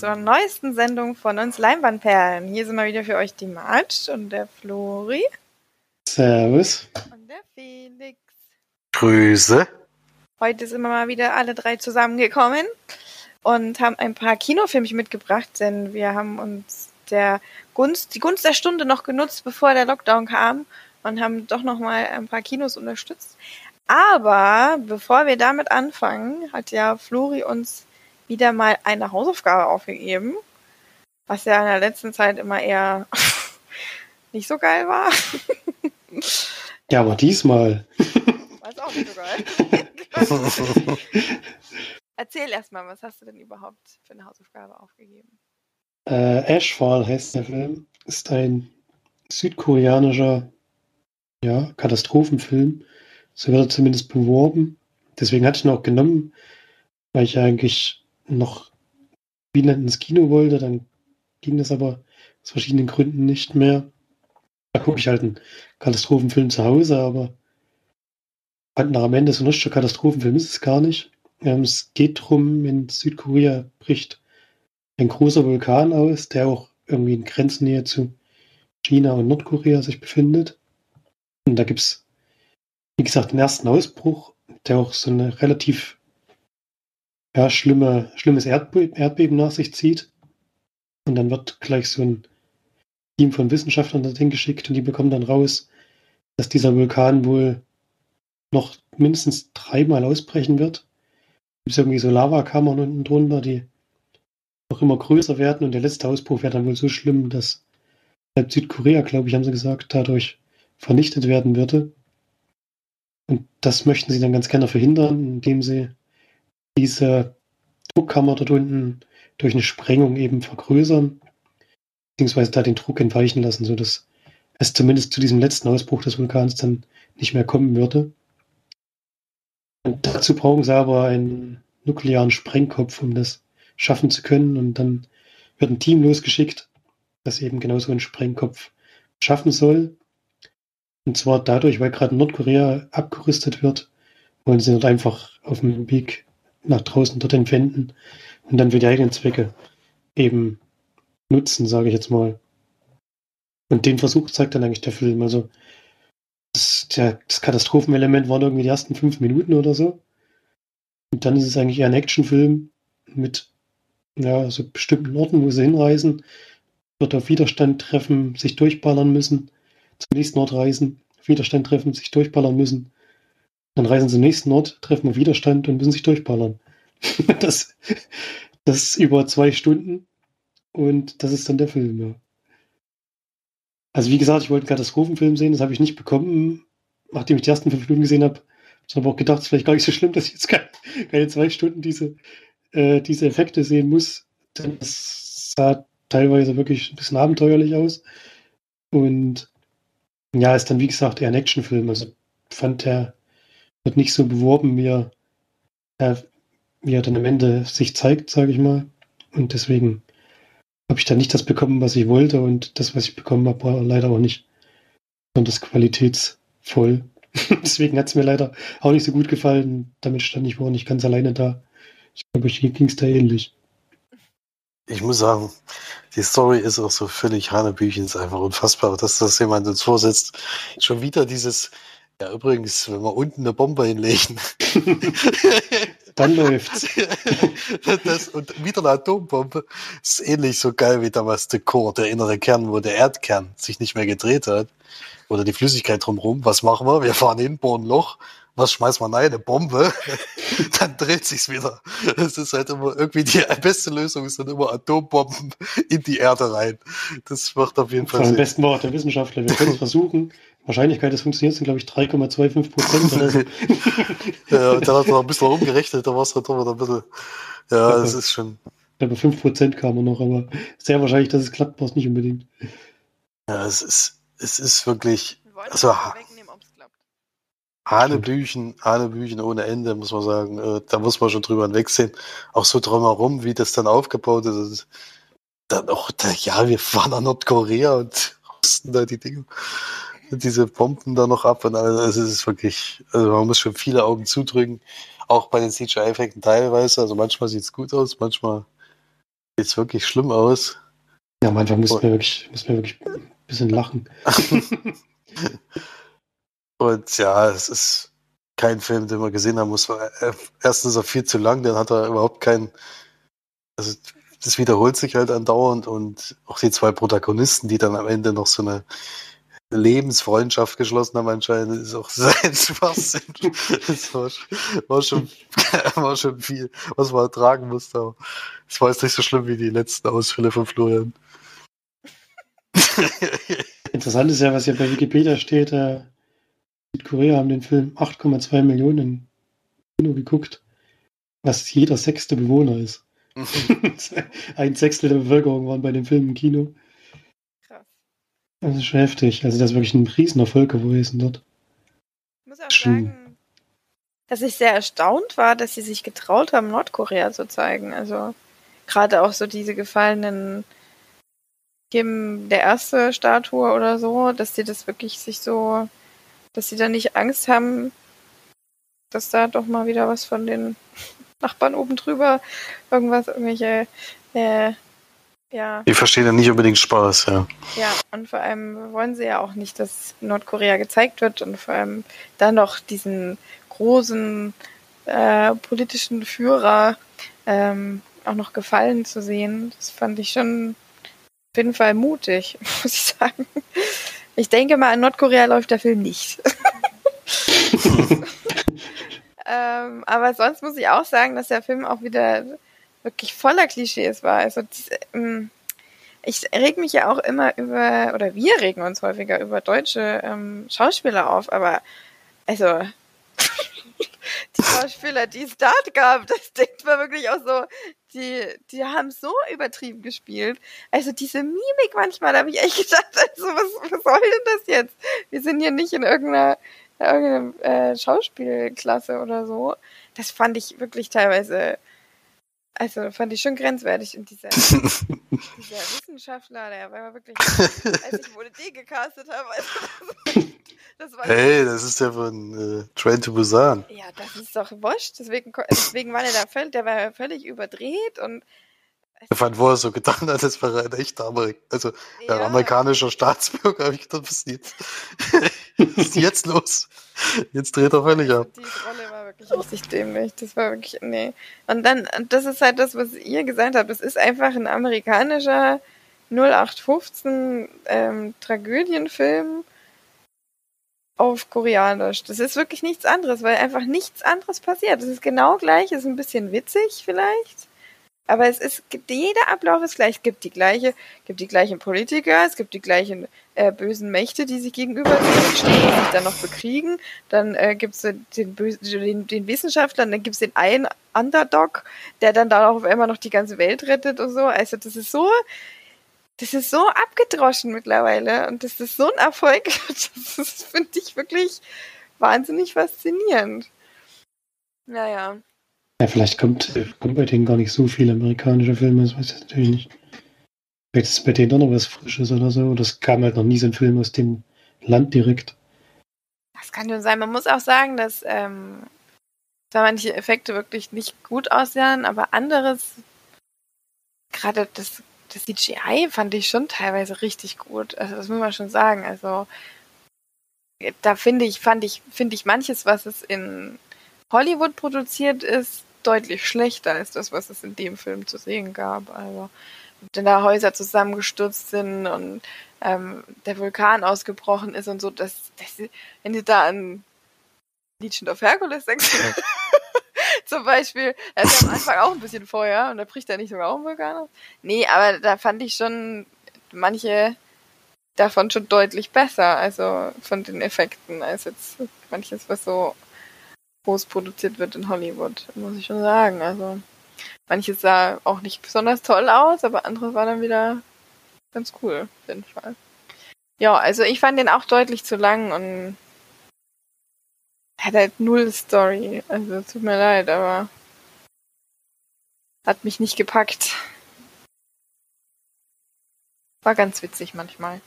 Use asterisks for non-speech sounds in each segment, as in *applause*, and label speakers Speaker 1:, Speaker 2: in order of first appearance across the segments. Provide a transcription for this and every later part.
Speaker 1: zur neuesten Sendung von uns Leinwandperlen. Hier sind mal wieder für euch die March und der Flori.
Speaker 2: Servus.
Speaker 1: Und der Felix.
Speaker 3: Grüße.
Speaker 1: Heute sind wir mal wieder alle drei zusammengekommen und haben ein paar Kinofilmchen mitgebracht, denn wir haben uns der Gunst, die Gunst der Stunde noch genutzt, bevor der Lockdown kam und haben doch noch mal ein paar Kinos unterstützt. Aber bevor wir damit anfangen, hat ja Flori uns wieder mal eine Hausaufgabe aufgegeben, was ja in der letzten Zeit immer eher *laughs* nicht so geil war.
Speaker 2: Ja, aber diesmal. *laughs*
Speaker 1: War es auch nicht so geil. *laughs* Erzähl erstmal, was hast du denn überhaupt für eine Hausaufgabe aufgegeben?
Speaker 2: Äh, Ashfall heißt der Film. Ist ein südkoreanischer ja, Katastrophenfilm. So wird er zumindest beworben. Deswegen hatte ich ihn auch genommen, weil ich eigentlich noch wieder ins Kino wollte, dann ging das aber aus verschiedenen Gründen nicht mehr. Da gucke ich halt einen Katastrophenfilm zu Hause, aber fand nach am Ende so ein richtiger Katastrophenfilm ist es gar nicht. Ähm, es geht darum, in Südkorea bricht ein großer Vulkan aus, der auch irgendwie in Grenznähe zu China und Nordkorea sich befindet. Und da gibt es, wie gesagt, den ersten Ausbruch, der auch so eine relativ ja, schlimme, schlimmes Erdbe Erdbeben nach sich zieht. Und dann wird gleich so ein Team von Wissenschaftlern dorthin geschickt und die bekommen dann raus, dass dieser Vulkan wohl noch mindestens dreimal ausbrechen wird. Es gibt irgendwie so Lavakammern unten drunter, die noch immer größer werden und der letzte Ausbruch wäre dann wohl so schlimm, dass halb Südkorea, glaube ich, haben sie gesagt, dadurch vernichtet werden würde. Und das möchten sie dann ganz gerne verhindern, indem sie diese Druckkammer dort unten durch eine Sprengung eben vergrößern, beziehungsweise da den Druck entweichen lassen, sodass es zumindest zu diesem letzten Ausbruch des Vulkans dann nicht mehr kommen würde. Und dazu brauchen sie aber einen nuklearen Sprengkopf, um das schaffen zu können. Und dann wird ein Team losgeschickt, das eben genauso einen Sprengkopf schaffen soll. Und zwar dadurch, weil gerade Nordkorea abgerüstet wird, wollen sie dort einfach auf dem Weg nach draußen dort entwenden und dann für die eigenen Zwecke eben nutzen, sage ich jetzt mal. Und den Versuch zeigt dann eigentlich der Film. Also das, der, das Katastrophenelement waren irgendwie die ersten fünf Minuten oder so. Und dann ist es eigentlich eher ein Actionfilm mit ja, so bestimmten Orten, wo sie hinreisen, wird auf Widerstand treffen, sich durchballern müssen, zum nächsten Ort reisen, Widerstand treffen, sich durchballern müssen, dann reisen sie zum nächsten Ort, treffen auf Widerstand und müssen sich durchballern. *laughs* das, das über zwei Stunden und das ist dann der Film, ja. Also wie gesagt, ich wollte einen Katastrophenfilm sehen, das habe ich nicht bekommen, nachdem ich die ersten fünf Minuten gesehen habe. Ich habe auch gedacht, es ist vielleicht gar nicht so schlimm, dass ich jetzt keine, keine zwei Stunden diese, äh, diese Effekte sehen muss. Denn es sah teilweise wirklich ein bisschen abenteuerlich aus. Und ja, ist dann wie gesagt eher ein Actionfilm. Also fand der wird nicht so beworben, wie er, äh, wie er dann am Ende sich zeigt, sage ich mal. Und deswegen habe ich da nicht das bekommen, was ich wollte. Und das, was ich bekommen habe, war leider auch nicht besonders qualitätsvoll. *laughs* deswegen hat es mir leider auch nicht so gut gefallen. Damit stand ich wohl nicht ganz alleine da. Ich glaube, hier ging es da ähnlich.
Speaker 3: Ich muss sagen, die Story ist auch so völlig Hanebüchen, ist einfach unfassbar, dass das jemand uns vorsetzt. Schon wieder dieses, ja, übrigens, wenn wir unten eine Bombe hinlegen. *laughs*
Speaker 2: Dann läuft's. *laughs*
Speaker 3: das, und wieder eine Atombombe ist ähnlich so geil wie damals der Core, der innere Kern, wo der Erdkern sich nicht mehr gedreht hat. Oder die Flüssigkeit drumherum. Was machen wir? Wir fahren hin, bohren ein Loch. Was schmeißen wir rein? Eine Bombe. *laughs* Dann dreht sich's wieder. Das ist halt immer irgendwie die beste Lösung, ist dann immer Atombomben in die Erde rein. Das macht auf jeden Fall
Speaker 2: Sinn. Am besten auch der Wissenschaftler. Wir können es versuchen. Wahrscheinlichkeit des Funktioniert sind, glaube ich, 3,25 Prozent. Oder so. *laughs*
Speaker 3: ja, und dann hat er noch ein bisschen rumgerechnet, da war es halt doch wieder ein bisschen. Ja, das ist schon.
Speaker 2: Ich glaube, 5 Prozent kamen noch, aber sehr wahrscheinlich, dass es klappt, war es nicht unbedingt.
Speaker 3: Ja, es ist, es ist wirklich. Also, Hanebüchen, Hanebüchen ohne Ende, muss man sagen. Äh, da muss man schon drüber hinwegsehen. Auch so drumherum, wie das dann aufgebaut ist. Dann auch, ja, wir fahren nach Nordkorea und rüsten da die Dinge diese Bomben da noch ab und alles. Also es ist wirklich, also man muss schon viele Augen zudrücken. Auch bei den CGI-Effekten teilweise. Also manchmal sieht es gut aus, manchmal Sieht wirklich schlimm aus.
Speaker 2: Ja, Anfang mussten
Speaker 3: Und-
Speaker 2: wir wirklich, wir wirklich ein bisschen lachen. *laughs*
Speaker 3: Und ja, es ist kein Film, den man gesehen haben muss. äh, Erstens ist er viel zu lang, dann hat er überhaupt keinen. Also, das wiederholt sich halt andauernd und auch die zwei Protagonisten, die dann am Ende noch so eine Lebensfreundschaft geschlossen haben, anscheinend ist auch *laughs* sein Schwachsinn. Das war, war, schon, *laughs* war schon viel, was man ertragen musste. Aber es war jetzt nicht so schlimm wie die letzten Ausfälle von Florian. *laughs*
Speaker 2: Interessant ist ja, was hier bei Wikipedia steht, äh, Südkorea haben den Film 8,2 Millionen Kino geguckt, was jeder sechste Bewohner ist. Ein Sechstel der Bevölkerung waren bei dem Film im Kino. Das ist schon heftig. Also das ist wirklich ein Riesenerfolg gewesen dort.
Speaker 1: Ich muss auch
Speaker 2: Schlimm.
Speaker 1: sagen, dass ich sehr erstaunt war, dass sie sich getraut haben, Nordkorea zu zeigen. Also gerade auch so diese gefallenen Kim der erste Statue oder so, dass sie das wirklich sich so, dass sie da nicht Angst haben, dass da doch mal wieder was von den *laughs* Nachbarn oben drüber irgendwas, irgendwelche, äh, ja,
Speaker 3: Die verstehen ja nicht unbedingt Spaß, ja.
Speaker 1: ja, und vor allem wollen sie ja auch nicht, dass Nordkorea gezeigt wird und vor allem dann noch diesen großen äh, politischen Führer ähm, auch noch gefallen zu sehen. Das fand ich schon auf jeden Fall mutig, *laughs* muss ich sagen. Ich denke mal, in Nordkorea läuft der Film nicht. *laughs* *laughs* ähm, aber sonst muss ich auch sagen, dass der Film auch wieder wirklich voller Klischees war. Also diese, ähm, ich reg mich ja auch immer über, oder wir regen uns häufiger über deutsche ähm, Schauspieler auf, aber also *laughs* die Schauspieler, die es dort gab, das denkt man wirklich auch so, die, die haben so übertrieben gespielt. Also diese Mimik manchmal, da habe ich echt gedacht, also was, was soll denn das jetzt? Wir sind hier nicht in irgendeiner, irgendeiner äh, Schauspielklasse oder so. Das fand ich wirklich teilweise, also fand ich schon grenzwertig. Und dieser, *laughs* dieser Wissenschaftler, der war wirklich, als ich wo die gecastet habe, also, das war
Speaker 3: Hey, das ist ja von äh, Train to Busan.
Speaker 1: ja, das ist doch wurscht. Deswegen, deswegen war der da völlig, der war völlig überdreht und
Speaker 3: Von wo er so getan hat, das wäre ein echter Amerik also, ja.
Speaker 1: ja,
Speaker 3: amerikanischer Staatsbürger, habe ich gedacht, was ist jetzt? *laughs* was ist jetzt los? Jetzt dreht er völlig ab.
Speaker 1: Die Rolle war richtig dämlich. Das war wirklich, nee. Und dann, das ist halt das, was ihr gesagt habt. Das ist einfach ein amerikanischer 0815 ähm, Tragödienfilm auf Koreanisch. Das ist wirklich nichts anderes, weil einfach nichts anderes passiert. Es ist genau gleich, ist ein bisschen witzig vielleicht. Aber es ist, jeder Ablauf ist gleich. Es gibt die gleiche, gibt die gleichen Politiker, es gibt die gleichen äh, bösen Mächte, die sich gegenüber stehen, die sich dann noch bekriegen. Dann äh, gibt es den, den, den Wissenschaftler, dann gibt es den einen Underdog, der dann da auch immer noch die ganze Welt rettet und so. Also das ist so, das ist so abgedroschen mittlerweile und das ist so ein Erfolg. *laughs* Das finde ich, wirklich wahnsinnig faszinierend. Naja.
Speaker 2: Ja, vielleicht kommt, kommt bei denen gar nicht so viele amerikanische Filme, das weiß ich natürlich nicht. Vielleicht ist bei denen doch noch was Frisches oder so. Es kam halt noch nie so ein Film aus dem Land direkt.
Speaker 1: Das kann schon sein. Man muss auch sagen, dass ähm, da manche Effekte wirklich nicht gut aussehen, aber anderes, gerade das, das CGI fand ich schon teilweise richtig gut. Also das muss man schon sagen. Also da finde ich, fand ich, finde ich manches, was es in Hollywood produziert ist, deutlich schlechter als das, was es in dem Film zu sehen gab. Also wenn da Häuser zusammengestürzt sind und ähm, der Vulkan ausgebrochen ist und so, dass, dass wenn du da an Legend of Hercules denkst, *laughs* zum Beispiel, da ist ja am Anfang auch ein bisschen Feuer und da bricht da nicht sogar auch ein Vulkan aus. Nee, aber da fand ich schon manche davon schon deutlich besser, also von den Effekten, als jetzt manches, was so groß produziert wird in Hollywood, muss ich schon sagen. Also manches sah auch nicht besonders toll aus, aber andere war dann wieder ganz cool, auf jeden Fall. Ja, also ich fand den auch deutlich zu lang und hat halt null Story. Also tut mir leid, aber hat mich nicht gepackt. War ganz witzig manchmal.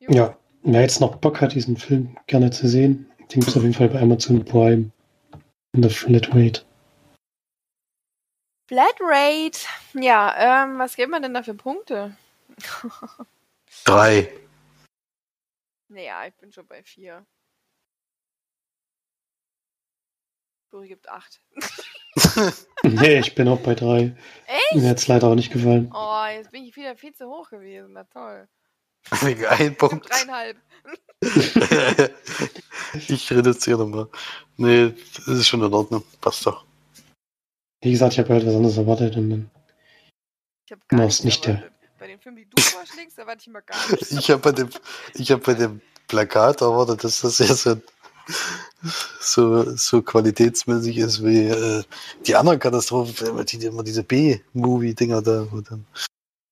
Speaker 2: Ja, wer jetzt noch Bock hat, diesen Film gerne zu sehen, den gibt es auf jeden Fall bei Amazon Prime in der Flatrate.
Speaker 1: Flatrate. Ja, ähm, was gibt man denn da für Punkte? *laughs*
Speaker 3: Drei.
Speaker 1: naja, ich bin schon bei vier. Flori gibt acht. *laughs*
Speaker 2: Nee, ich bin auch bei drei.
Speaker 1: Echt?
Speaker 2: Mir hat es leider auch nicht gefallen.
Speaker 1: Oh, jetzt bin ich wieder viel zu hoch gewesen. Na toll.
Speaker 3: Wegen ein Punkt.
Speaker 1: Dreieinhalb. *laughs*
Speaker 3: ich reduziere nochmal. Nee, das ist schon in Ordnung. Passt doch.
Speaker 2: Wie gesagt, ich habe halt was anderes erwartet und dann.
Speaker 1: Ich habe gar nichts
Speaker 2: nicht der-.
Speaker 1: Bei den Filmen, die du vorschlägst, erwarte ich immer gar *laughs* nichts.
Speaker 3: Ich habe bei dem, ich habe bei dem Plakat erwartet, dass das ja so, so, so qualitätsmäßig ist wie äh, die anderen Katastrophenfilme, die immer diese B-Movie-Dinger da, wo dann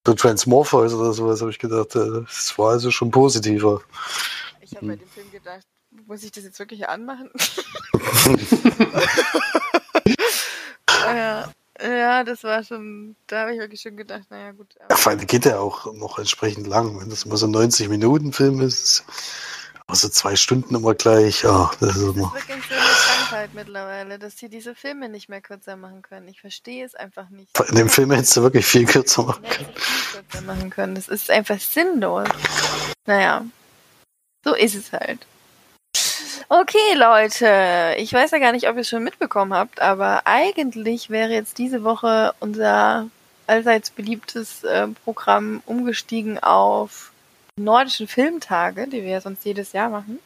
Speaker 3: so Transmorphers oder sowas, habe ich gedacht, äh, das war also schon positiver.
Speaker 1: Ich habe bei dem Film gedacht, muss ich das jetzt wirklich anmachen? *laughs* *laughs* ja, ja, das war schon, da habe ich wirklich schon gedacht, naja gut.
Speaker 3: Ja, vor allem geht der auch noch entsprechend lang. Wenn das immer so ein 90-Minuten-Film ist, also zwei Stunden immer gleich, ja, das ist
Speaker 1: das ist
Speaker 3: immer.
Speaker 1: wirklich so eine Krankheit mittlerweile, dass sie diese Filme nicht mehr kürzer machen können. Ich verstehe es einfach nicht.
Speaker 3: In dem Film hättest du wirklich viel kürzer machen
Speaker 1: es viel kürzer machen können. Das ist einfach sinnlos. Naja, so ist es halt. Okay, Leute. Ich weiß ja gar nicht, ob ihr es schon mitbekommen habt, aber eigentlich wäre jetzt diese Woche unser allseits beliebtes äh, Programm umgestiegen auf nordischen Filmtage, die wir ja sonst jedes Jahr machen.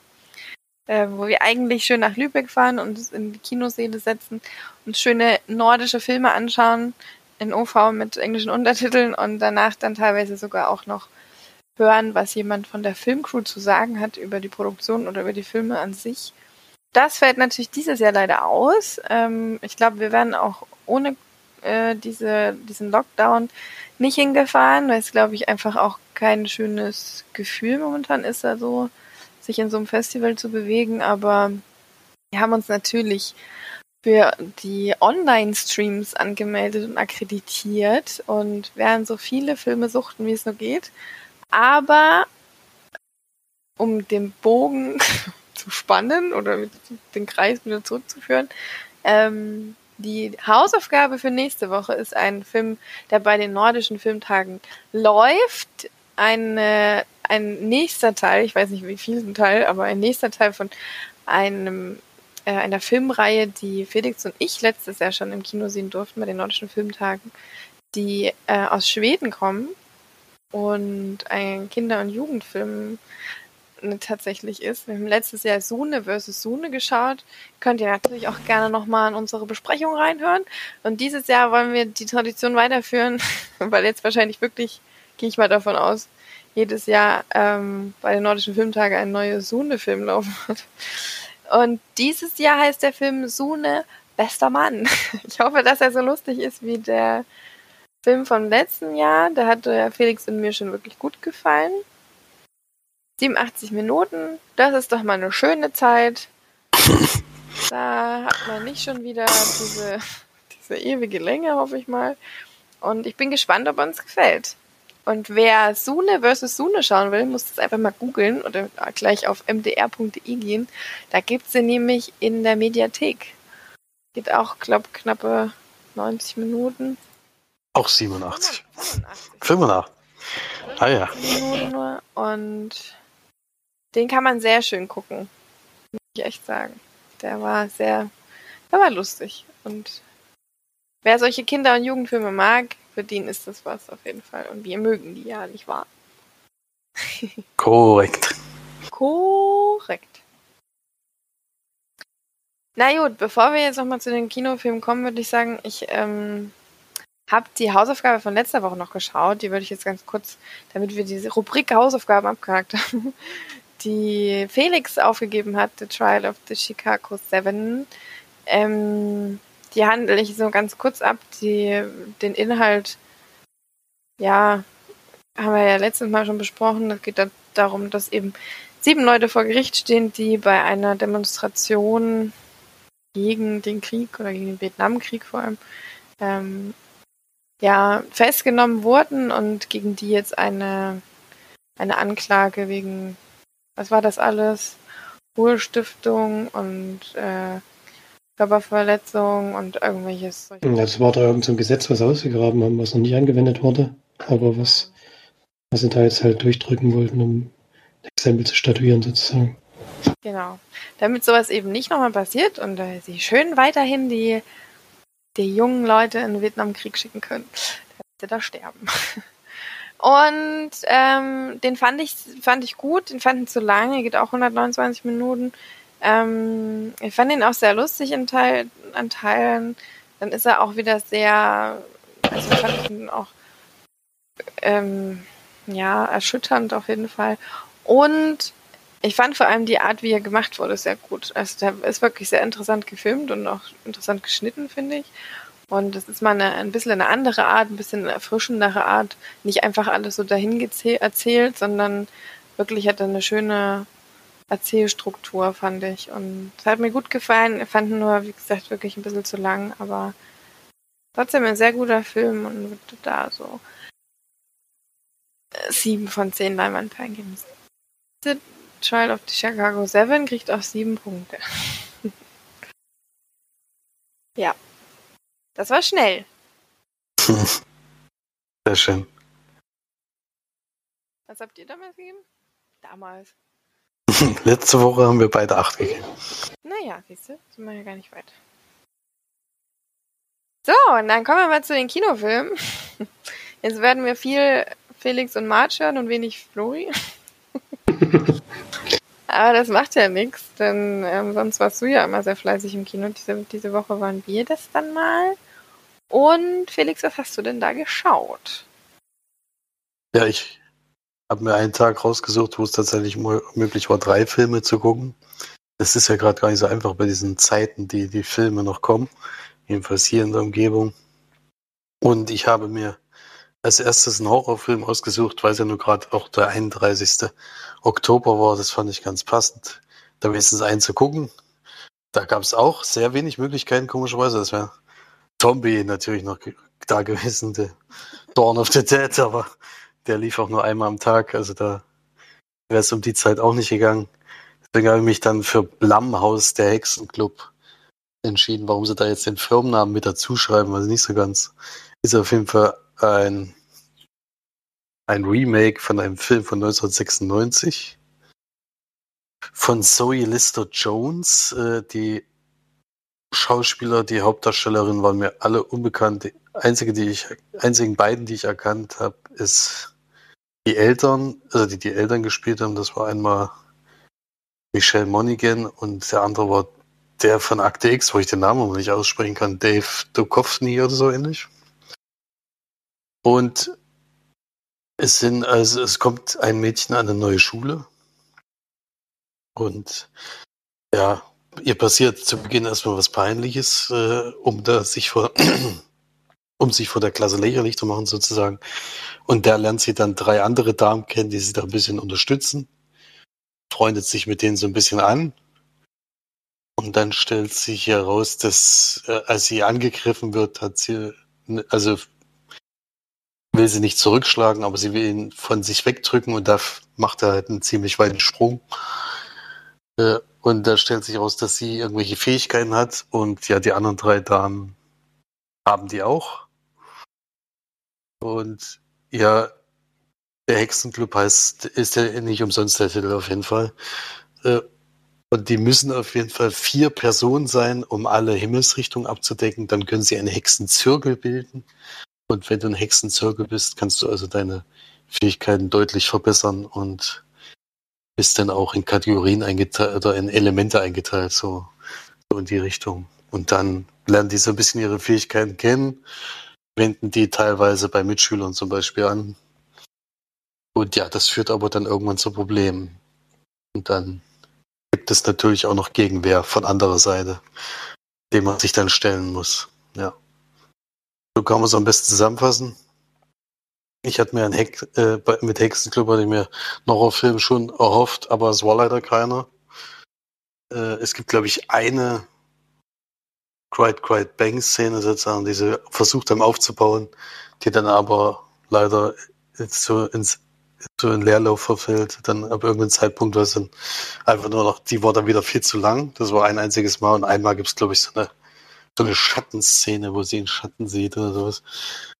Speaker 1: Äh, wo wir eigentlich schön nach Lübeck fahren und uns in die Kinoseele setzen und schöne nordische Filme anschauen in OV mit englischen Untertiteln und danach dann teilweise sogar auch noch hören, was jemand von der Filmcrew zu sagen hat über die Produktion oder über die Filme an sich. Das fällt natürlich dieses Jahr leider aus. Ähm, ich glaube, wir werden auch ohne äh, diese, diesen Lockdown nicht hingefahren, weil es, glaube ich, einfach auch kein schönes Gefühl momentan ist, da so sich in so einem Festival zu bewegen. Aber wir haben uns natürlich für die Online-Streams angemeldet und akkreditiert und werden so viele Filme suchten, wie es nur geht. Aber um den Bogen *laughs* zu spannen oder den Kreis wieder zurückzuführen, ähm, die Hausaufgabe für nächste Woche ist ein Film, der bei den nordischen Filmtagen läuft. Eine, ein nächster Teil, ich weiß nicht wie viel ein Teil, aber ein nächster Teil von einem äh, einer Filmreihe, die Felix und ich letztes Jahr schon im Kino sehen durften bei den nordischen Filmtagen, die äh, aus Schweden kommen und ein Kinder- und Jugendfilm äh, tatsächlich ist. Wir haben letztes Jahr Sune vs. Sune geschaut. Könnt ihr natürlich auch gerne nochmal in unsere Besprechung reinhören. Und dieses Jahr wollen wir die Tradition weiterführen, *laughs* weil jetzt wahrscheinlich wirklich, gehe ich mal davon aus, jedes Jahr ähm, bei den Nordischen Filmtagen ein neuer Sune-Film laufen wird. Und dieses Jahr heißt der Film Sune Bester Mann. *laughs* Ich hoffe, dass er so lustig ist wie der Film vom letzten Jahr. Der hatte ja Felix und mir schon wirklich gut gefallen. 87 Minuten, das ist doch mal eine schöne Zeit. *laughs* Da hat man nicht schon wieder diese, *laughs* diese ewige Länge, hoffe ich mal. Und ich bin gespannt, ob uns gefällt. Und wer Sune versus Sune schauen will, muss das einfach mal googeln oder gleich auf mdr.de gehen. Da gibt's sie nämlich in der Mediathek. Geht auch, glaub, knappe 90 Minuten.
Speaker 3: Auch 87.
Speaker 1: 85.
Speaker 3: 85. Ah ja.
Speaker 1: Minuten. Und den kann man sehr schön gucken. Muss ich echt sagen. Der war sehr, der war lustig. Und wer solche Kinder- und Jugendfilme mag, für den ist das was auf jeden Fall. Und wir mögen die ja, nicht wahr? *laughs*
Speaker 3: Korrekt.
Speaker 1: Korrekt. Na gut, bevor wir jetzt nochmal zu den Kinofilmen kommen, würde ich sagen, ich ähm, habe die Hausaufgabe von letzter Woche noch geschaut. Die würde ich jetzt ganz kurz, damit wir diese Rubrik Hausaufgaben abgehakt haben, *laughs* die Felix aufgegeben hat, The Trial of the Chicago Seven. Ähm, die handle ich so ganz kurz ab. Die, den Inhalt, ja, haben wir ja letztes Mal schon besprochen. Es geht da darum, dass eben sieben Leute vor Gericht stehen, die bei einer Demonstration gegen den Krieg oder gegen den Vietnamkrieg vor allem ähm, ja festgenommen wurden und gegen die jetzt eine eine Anklage wegen was war das alles Hohlstiftung und äh, Körperverletzung und irgendwelches.
Speaker 2: Das war da irgendein so Gesetz, was ausgegraben haben, was noch nie angewendet wurde, aber was, was sie da jetzt halt durchdrücken wollten, um ein Exempel zu statuieren sozusagen.
Speaker 1: Genau. Damit sowas eben nicht nochmal passiert und äh, sie schön weiterhin die, die jungen Leute in den Vietnamkrieg schicken können, damit sie da sterben. *laughs* Und ähm, den fand ich, fand ich gut, den fand ich zu lang, er geht auch 129 Minuten. Ähm, ich fand ihn auch sehr lustig in Teil, an Teilen. Dann ist er auch wieder sehr, also fand ich ihn auch ähm, ja, erschütternd auf jeden Fall. Und ich fand vor allem die Art, wie er gemacht wurde, sehr gut. Also der ist wirklich sehr interessant gefilmt und auch interessant geschnitten, finde ich. Und das ist mal eine, ein bisschen eine andere Art, ein bisschen eine erfrischendere Art. Nicht einfach alles so dahin erzählt, sondern wirklich hat er eine schöne Erzählstruktur, fand ich. Und es hat mir gut gefallen. Ich fand nur, wie gesagt, wirklich ein bisschen zu lang, aber trotzdem ein sehr guter Film und wird da so sieben von zehn Leinwandperlen geben. Child of the Chicago 7 kriegt auch sieben Punkte. *laughs* ja. Das war schnell. *laughs*
Speaker 3: Sehr schön.
Speaker 1: Was habt ihr damals gegeben? Damals. *laughs*
Speaker 3: Letzte Woche haben wir beide acht gegeben.
Speaker 1: Naja, siehst du, sind wir ja gar nicht weit. So, und dann kommen wir mal zu den Kinofilmen. *laughs* Jetzt werden wir viel Felix und Marge hören und wenig Flori. *laughs* Aber das macht ja nichts, denn ähm, sonst warst du ja immer sehr fleißig im Kino. Diese, diese Woche waren wir das dann mal. Und Felix, was hast du denn da geschaut?
Speaker 3: Ja, ich habe mir einen Tag rausgesucht, wo es tatsächlich möglich war, drei Filme zu gucken. Das ist ja gerade gar nicht so einfach bei diesen Zeiten, die die Filme noch kommen. Jedenfalls hier in der Umgebung. Und ich habe mir als erstes einen Horrorfilm ausgesucht, weil es ja nur gerade auch der 31. Oktober war. Das fand ich ganz passend, da wenigstens einen zu gucken. Da gab es auch sehr wenig Möglichkeiten, komischerweise. Das wäre Zombie natürlich noch da gewesen, der Dawn of the Dead, aber der lief auch nur einmal am Tag. Also da wäre es um die Zeit auch nicht gegangen. Deswegen habe ich mich dann für Lammhaus, der Hexenclub, entschieden. Warum sie da jetzt den Firmennamen mit dazu schreiben, ich nicht so ganz. Ist auf jeden Fall ein, ein Remake von einem Film von 1996 von Zoe Lister Jones. Äh, die Schauspieler, die Hauptdarstellerin waren mir alle unbekannt. Die einzige, die ich, einzigen beiden, die ich erkannt habe, ist die Eltern, also die die Eltern gespielt haben. Das war einmal Michelle Monaghan und der andere war der von Akte X, wo ich den Namen nicht aussprechen kann, Dave Dukovny oder so ähnlich. Und es sind, also es kommt ein Mädchen an eine neue Schule. Und ja, ihr passiert zu Beginn erstmal was Peinliches, äh, um da sich vor, um sich vor der Klasse lächerlich zu machen, sozusagen. Und da lernt sie dann drei andere Damen kennen, die sie da ein bisschen unterstützen, freundet sich mit denen so ein bisschen an. Und dann stellt sich heraus, dass äh, als sie angegriffen wird, hat sie, also will sie nicht zurückschlagen, aber sie will ihn von sich wegdrücken und da macht er halt einen ziemlich weiten Sprung. Äh, und da stellt sich heraus, dass sie irgendwelche Fähigkeiten hat und ja, die anderen drei Damen haben die auch. Und ja, der Hexenclub heißt, ist ja nicht umsonst der Titel auf jeden Fall. Äh, und die müssen auf jeden Fall vier Personen sein, um alle Himmelsrichtungen abzudecken. Dann können sie einen Hexenzirkel bilden. Und wenn du ein Hexenzirkel bist, kannst du also deine Fähigkeiten deutlich verbessern und bist dann auch in Kategorien eingeteilt oder in Elemente eingeteilt, so, so in die Richtung. Und dann lernen die so ein bisschen ihre Fähigkeiten kennen, wenden die teilweise bei Mitschülern zum Beispiel an. Und ja, das führt aber dann irgendwann zu Problemen. Und dann gibt es natürlich auch noch Gegenwehr von anderer Seite, dem man sich dann stellen muss. Ja. So kann man es am besten zusammenfassen. Ich hatte mir ein Heck, äh, mit Hexenclub hatte ich mir noch auf Film schon erhofft, aber es war leider keiner. Äh, es gibt, glaube ich, eine Quiet Quiet Bang Szene sozusagen, die sie versucht haben aufzubauen, die dann aber leider so ins so in Leerlauf verfällt. Dann ab irgendeinem Zeitpunkt war es dann einfach nur noch, die war dann wieder viel zu lang. Das war ein einziges Mal und einmal gibt es, glaube ich, so eine, so eine Schattenszene, wo sie einen Schatten sieht oder sowas.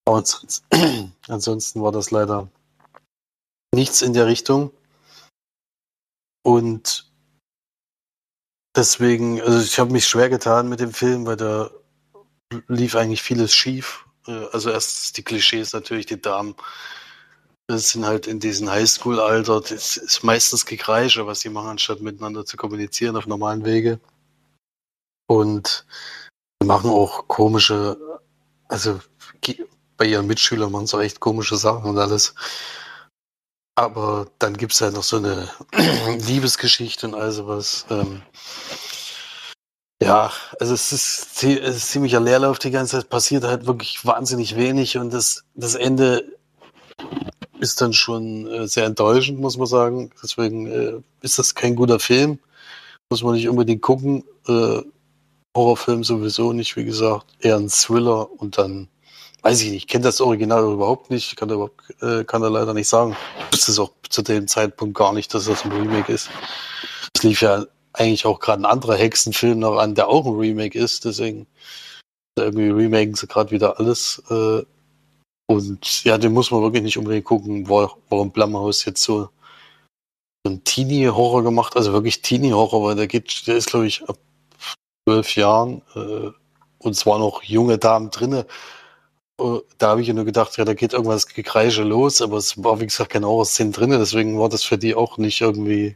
Speaker 3: Aber ansonsten *clears throat* war das leider nichts in der Richtung. Und deswegen, also ich habe mich schwer getan mit dem Film, weil da lief eigentlich vieles schief. Äh, also erstens die Klischees natürlich, die Damen das sind halt in diesem Highschool-Alter, das ist meistens Gekreische, was sie machen, anstatt miteinander zu kommunizieren auf normalen Wege. Und sie machen auch komische, also bei ihren Mitschülern machen sie auch echt komische Sachen und alles. Aber dann gibt es halt noch so eine *clears throat* Liebesgeschichte und all sowas. Ähm, ja, also es ist, es ist ziemlicher Leerlauf die ganze Zeit, passiert halt wirklich wahnsinnig wenig und das, das Ende ist dann schon äh, sehr enttäuschend, muss man sagen. Deswegen äh, ist das kein guter Film. Muss man nicht unbedingt gucken. Äh, Horrorfilm sowieso nicht, wie gesagt. Eher ein Thriller und dann, weiß ich nicht, ich kenne das Original überhaupt nicht. Kann da, überhaupt, äh, kann da leider nicht sagen. Ich wusste es auch zu dem Zeitpunkt gar nicht, dass das ein Remake ist. Es lief ja eigentlich auch gerade ein anderer Hexenfilm noch an, der auch ein Remake ist. Deswegen irgendwie remaken sie gerade wieder alles. Äh, und ja, den muss man wirklich nicht unbedingt gucken, warum Blumhouse jetzt so ein Teenie-Horror gemacht, also wirklich Teenie-Horror, weil der geht, der ist glaube ich ab zwölf Jahren äh, und zwar noch junge Damen drinne. Uh, da habe ich ja nur gedacht, ja, da geht irgendwas Gekreische los, aber es war, wie gesagt, keine Horror-Szene drin, deswegen war das für die auch nicht irgendwie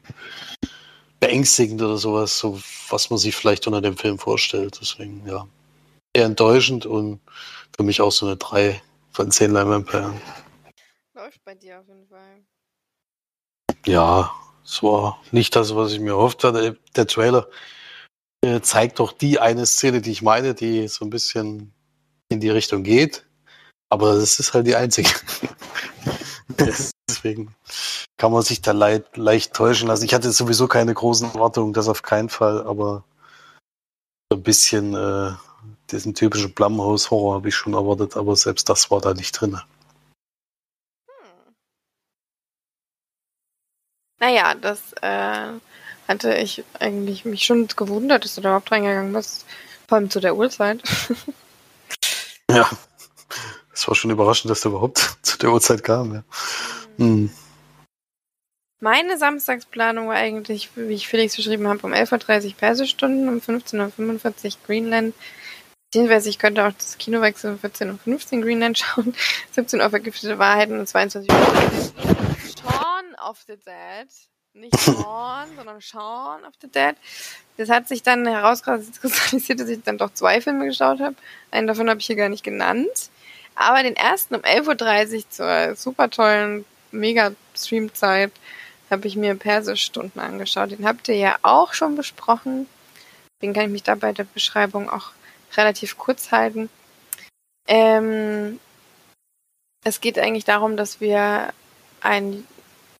Speaker 3: beängstigend oder sowas, so was man sich vielleicht unter dem Film vorstellt. Deswegen, ja, eher enttäuschend und für mich auch so eine 3 von 10 Leinwandperlen.
Speaker 1: Läuft bei dir auf jeden Fall.
Speaker 3: Ja, es war nicht das, was ich mir erhofft hatte. Der Trailer äh, zeigt doch die eine Szene, die ich meine, die so ein bisschen in die Richtung geht. Aber das ist halt die einzige. *laughs* *laughs* Deswegen kann man sich da leicht, leicht täuschen lassen. Ich hatte sowieso keine großen Erwartungen, das auf keinen Fall, aber so ein bisschen äh, diesen typischen Blumhouse-Horror habe ich schon erwartet, aber selbst das war da nicht drin. Hm.
Speaker 1: Naja, das äh, hatte ich eigentlich mich schon gewundert, dass du da überhaupt reingegangen bist. Vor allem zu der Uhrzeit. *laughs*
Speaker 3: ja, es war schon überraschend, dass du überhaupt *laughs* zu der Uhrzeit kam. Ja. Hm.
Speaker 1: Meine Samstagsplanung war eigentlich, wie ich Felix beschrieben habe, um 11.30 Uhr Persestunden, um 15.45 Uhr Greenland, Beziehungsweise ich könnte auch das Kino wechseln, 14 und 15 Greenland schauen, *laughs* 17 Uhr vergiftete Wahrheiten und 22 Uhr Shaun of the Dead. Nicht *laughs* Shaun, sondern Shaun of the Dead. Das hat sich dann herauskristallisiert, dass ich dann doch zwei Filme geschaut habe. Einen davon habe ich hier gar nicht genannt. Aber den ersten um 11.30 Uhr zur super tollen Mega-Stream-Zeit habe ich mir Persischstunden angeschaut. Den habt ihr ja auch schon besprochen. Den kann ich mich da bei der Beschreibung auch relativ kurz halten. Ähm, es geht eigentlich darum, dass wir einen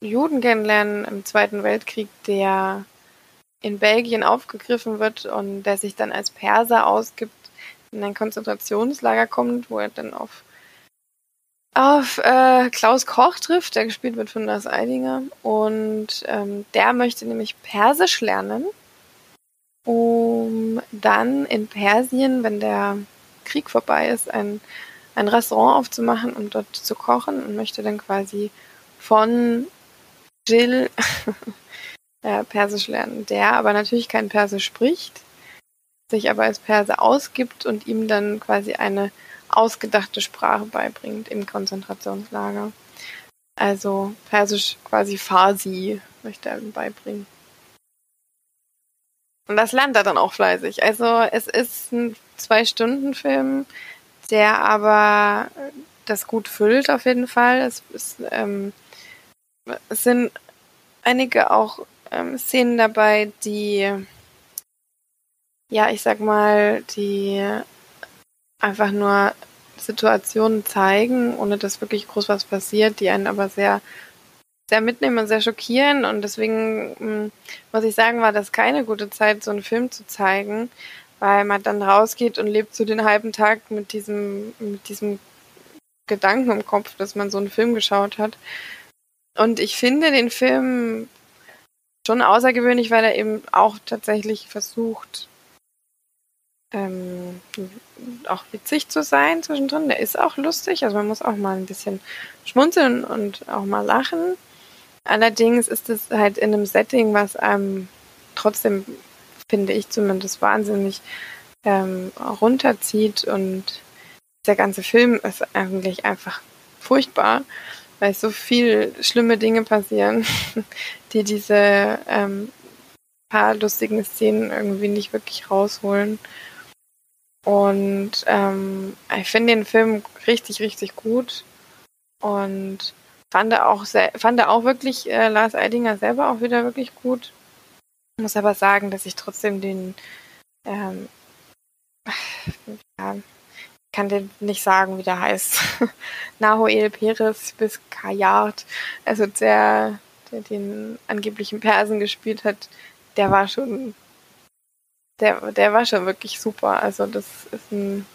Speaker 1: Juden kennenlernen im Zweiten Weltkrieg, der in Belgien aufgegriffen wird und der sich dann als Perser ausgibt, in ein Konzentrationslager kommt, wo er dann auf, auf äh, Klaus Koch trifft, der gespielt wird von Lars Eidinger. Und ähm, der möchte nämlich Persisch lernen um dann in Persien, wenn der Krieg vorbei ist, ein, ein Restaurant aufzumachen und dort zu kochen und möchte dann quasi von Jill *laughs* äh, Persisch lernen, der aber natürlich kein Persisch spricht, sich aber als Perse ausgibt und ihm dann quasi eine ausgedachte Sprache beibringt im Konzentrationslager. Also Persisch quasi Farsi möchte er ihm beibringen. Und das lernt er dann auch fleißig. Also es ist ein Zwei-Stunden-Film, der aber das gut füllt auf jeden Fall. Es, ist, ähm, es sind einige auch ähm, Szenen dabei, die, ja, ich sag mal, die einfach nur Situationen zeigen, ohne dass wirklich groß was passiert, die einen aber sehr sehr mitnehmen und sehr schockieren. Und deswegen hm, muss ich sagen, war das keine gute Zeit, so einen Film zu zeigen, weil man dann rausgeht und lebt so den halben Tag mit diesem, mit diesem Gedanken im Kopf, dass man so einen Film geschaut hat. Und ich finde den Film schon außergewöhnlich, weil er eben auch tatsächlich versucht, ähm, auch witzig zu sein zwischendrin. Der ist auch lustig, also man muss auch mal ein bisschen schmunzeln und auch mal lachen. Allerdings ist es halt in einem Setting, was einem trotzdem, finde ich zumindest, wahnsinnig ähm, runterzieht und der ganze Film ist eigentlich einfach furchtbar, weil so viel schlimme Dinge passieren, *laughs* die diese ähm, paar lustigen Szenen irgendwie nicht wirklich rausholen. Und ähm, ich finde den Film richtig, richtig gut. Und fand er auch, fand er auch wirklich äh, Lars Eidinger selber auch wieder wirklich gut. Muss aber sagen, dass ich trotzdem den, ähm, ja, kann den nicht sagen, wie der heißt. *laughs* Nahoel Perez bis Kayard, also der, der den angeblichen Persen gespielt hat, der war schon der, der war schon wirklich super. Also das ist ein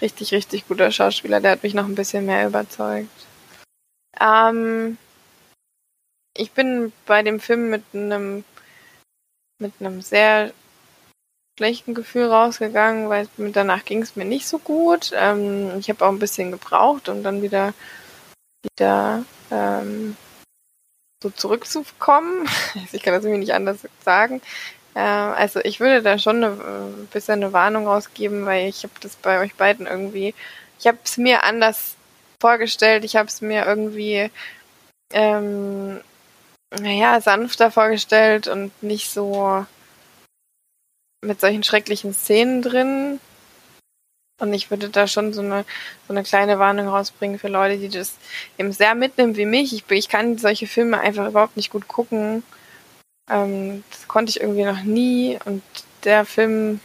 Speaker 1: richtig, richtig guter Schauspieler. Der hat mich noch ein bisschen mehr überzeugt. Ähm, ich bin bei dem Film mit einem mit einem sehr schlechten Gefühl rausgegangen, weil danach ging es mir nicht so gut. Ähm, ich habe auch ein bisschen gebraucht, um dann wieder wieder ähm, so zurückzukommen. *laughs* ich kann das irgendwie nicht anders sagen. Äh, also ich würde da schon ein äh, bisschen eine Warnung rausgeben, weil ich habe das bei euch beiden irgendwie, ich habe es mir anders vorgestellt, ich habe es mir irgendwie, ähm, naja, sanfter vorgestellt und nicht so mit solchen schrecklichen Szenen drin. Und ich würde da schon so eine, so eine kleine Warnung rausbringen für Leute, die das eben sehr mitnehmen wie mich. Ich, ich kann solche Filme einfach überhaupt nicht gut gucken. Ähm, das konnte ich irgendwie noch nie und der Film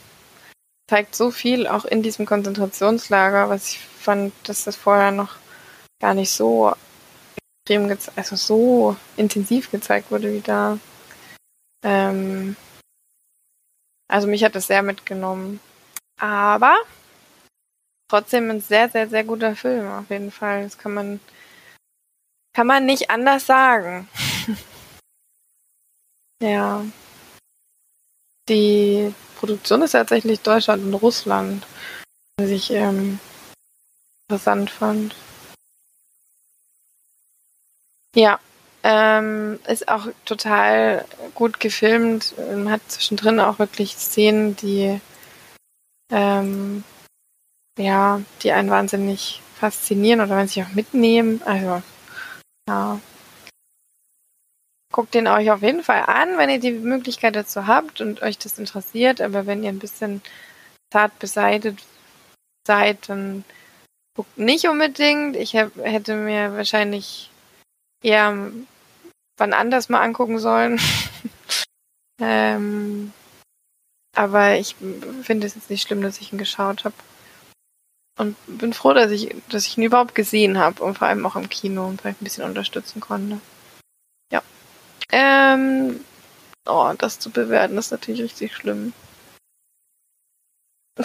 Speaker 1: zeigt so viel auch in diesem Konzentrationslager, was ich fand, dass das vorher noch gar nicht so extrem, also so intensiv gezeigt wurde wie da. Ähm, also mich hat das sehr mitgenommen. Aber trotzdem ein sehr, sehr, sehr guter Film auf jeden Fall. Das kann man, kann man nicht anders sagen. *laughs* Ja. Die Produktion ist tatsächlich Deutschland und Russland, was ich ähm, interessant fand. Ja, ähm, ist auch total gut gefilmt. Hat zwischendrin auch wirklich Szenen, die ähm, ja, die einen wahnsinnig faszinieren oder wenn sie auch mitnehmen. Also ja, Guckt den euch auf jeden Fall an, wenn ihr die Möglichkeit dazu habt und euch das interessiert. Aber wenn ihr ein bisschen zart beseitigt seid, dann guckt nicht unbedingt. Ich hab, hätte mir wahrscheinlich eher wann anders mal angucken sollen. *laughs* ähm, aber ich finde es jetzt nicht schlimm, dass ich ihn geschaut habe. Und bin froh, dass ich, dass ich ihn überhaupt gesehen habe und vor allem auch im Kino und vielleicht ein bisschen unterstützen konnte. Ähm, oh, das zu bewerten ist natürlich richtig schlimm. *laughs*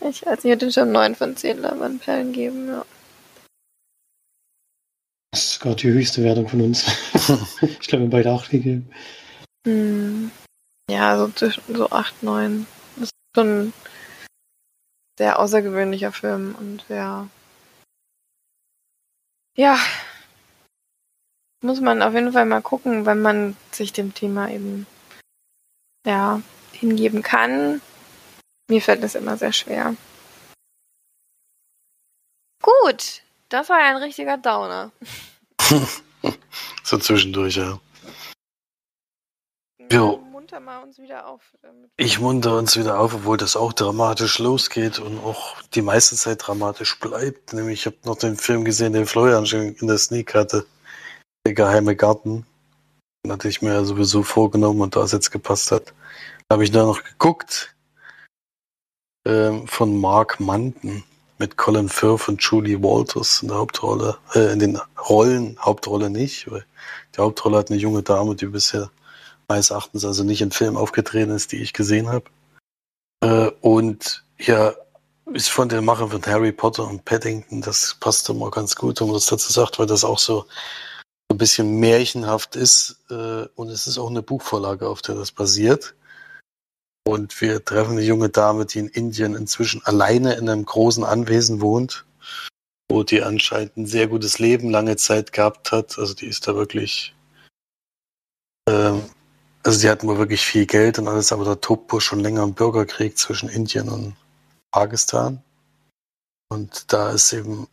Speaker 1: ich weiß, ich hätte schon 9 von 10 Leinwandperlen geben, ja.
Speaker 2: Das ist gerade die höchste Wertung von uns. *laughs* ich glaube, wir beide 8 gegeben.
Speaker 1: Hm. Ja, so zwischen so 8, 9. Das ist schon ein sehr außergewöhnlicher Film und ja. Ja, muss man auf jeden Fall mal gucken, wenn man sich dem Thema eben ja hingeben kann. Mir fällt das immer sehr schwer. Gut, das war ja ein richtiger Downer. *laughs*
Speaker 3: so zwischendurch, ja.
Speaker 1: Jo. Munter mal uns wieder auf.
Speaker 3: Ich munter uns wieder auf, obwohl das auch dramatisch losgeht und auch die meiste Zeit dramatisch bleibt. Nämlich, ich habe noch den Film gesehen, den Florian schon in der Sneak hatte. Der geheime Garten. Den hatte ich mir ja sowieso vorgenommen und da es jetzt gepasst hat, habe ich da noch geguckt. Ähm, von Mark Manton mit Colin Firth und Julie Walters in der Hauptrolle, äh, in den Rollen, Hauptrolle nicht, weil die Hauptrolle hat eine junge Dame, die bisher meines Erachtens also nicht in Filmen aufgetreten ist, die ich gesehen habe. Äh, und ja, ist von den Machern von Harry Potter und Paddington, das passt immer ganz gut, wenn man das dazu sagt, weil das auch so ein bisschen märchenhaft ist äh, und es ist auch eine Buchvorlage, auf der das basiert. Und wir treffen eine junge Dame, die in Indien inzwischen alleine in einem großen Anwesen wohnt, wo die anscheinend ein sehr gutes Leben lange Zeit gehabt hat. Also die ist da wirklich, ähm, also die hatten wohl wirklich viel Geld und alles, aber da tobt schon länger ein Bürgerkrieg zwischen Indien und Pakistan. Und da ist eben,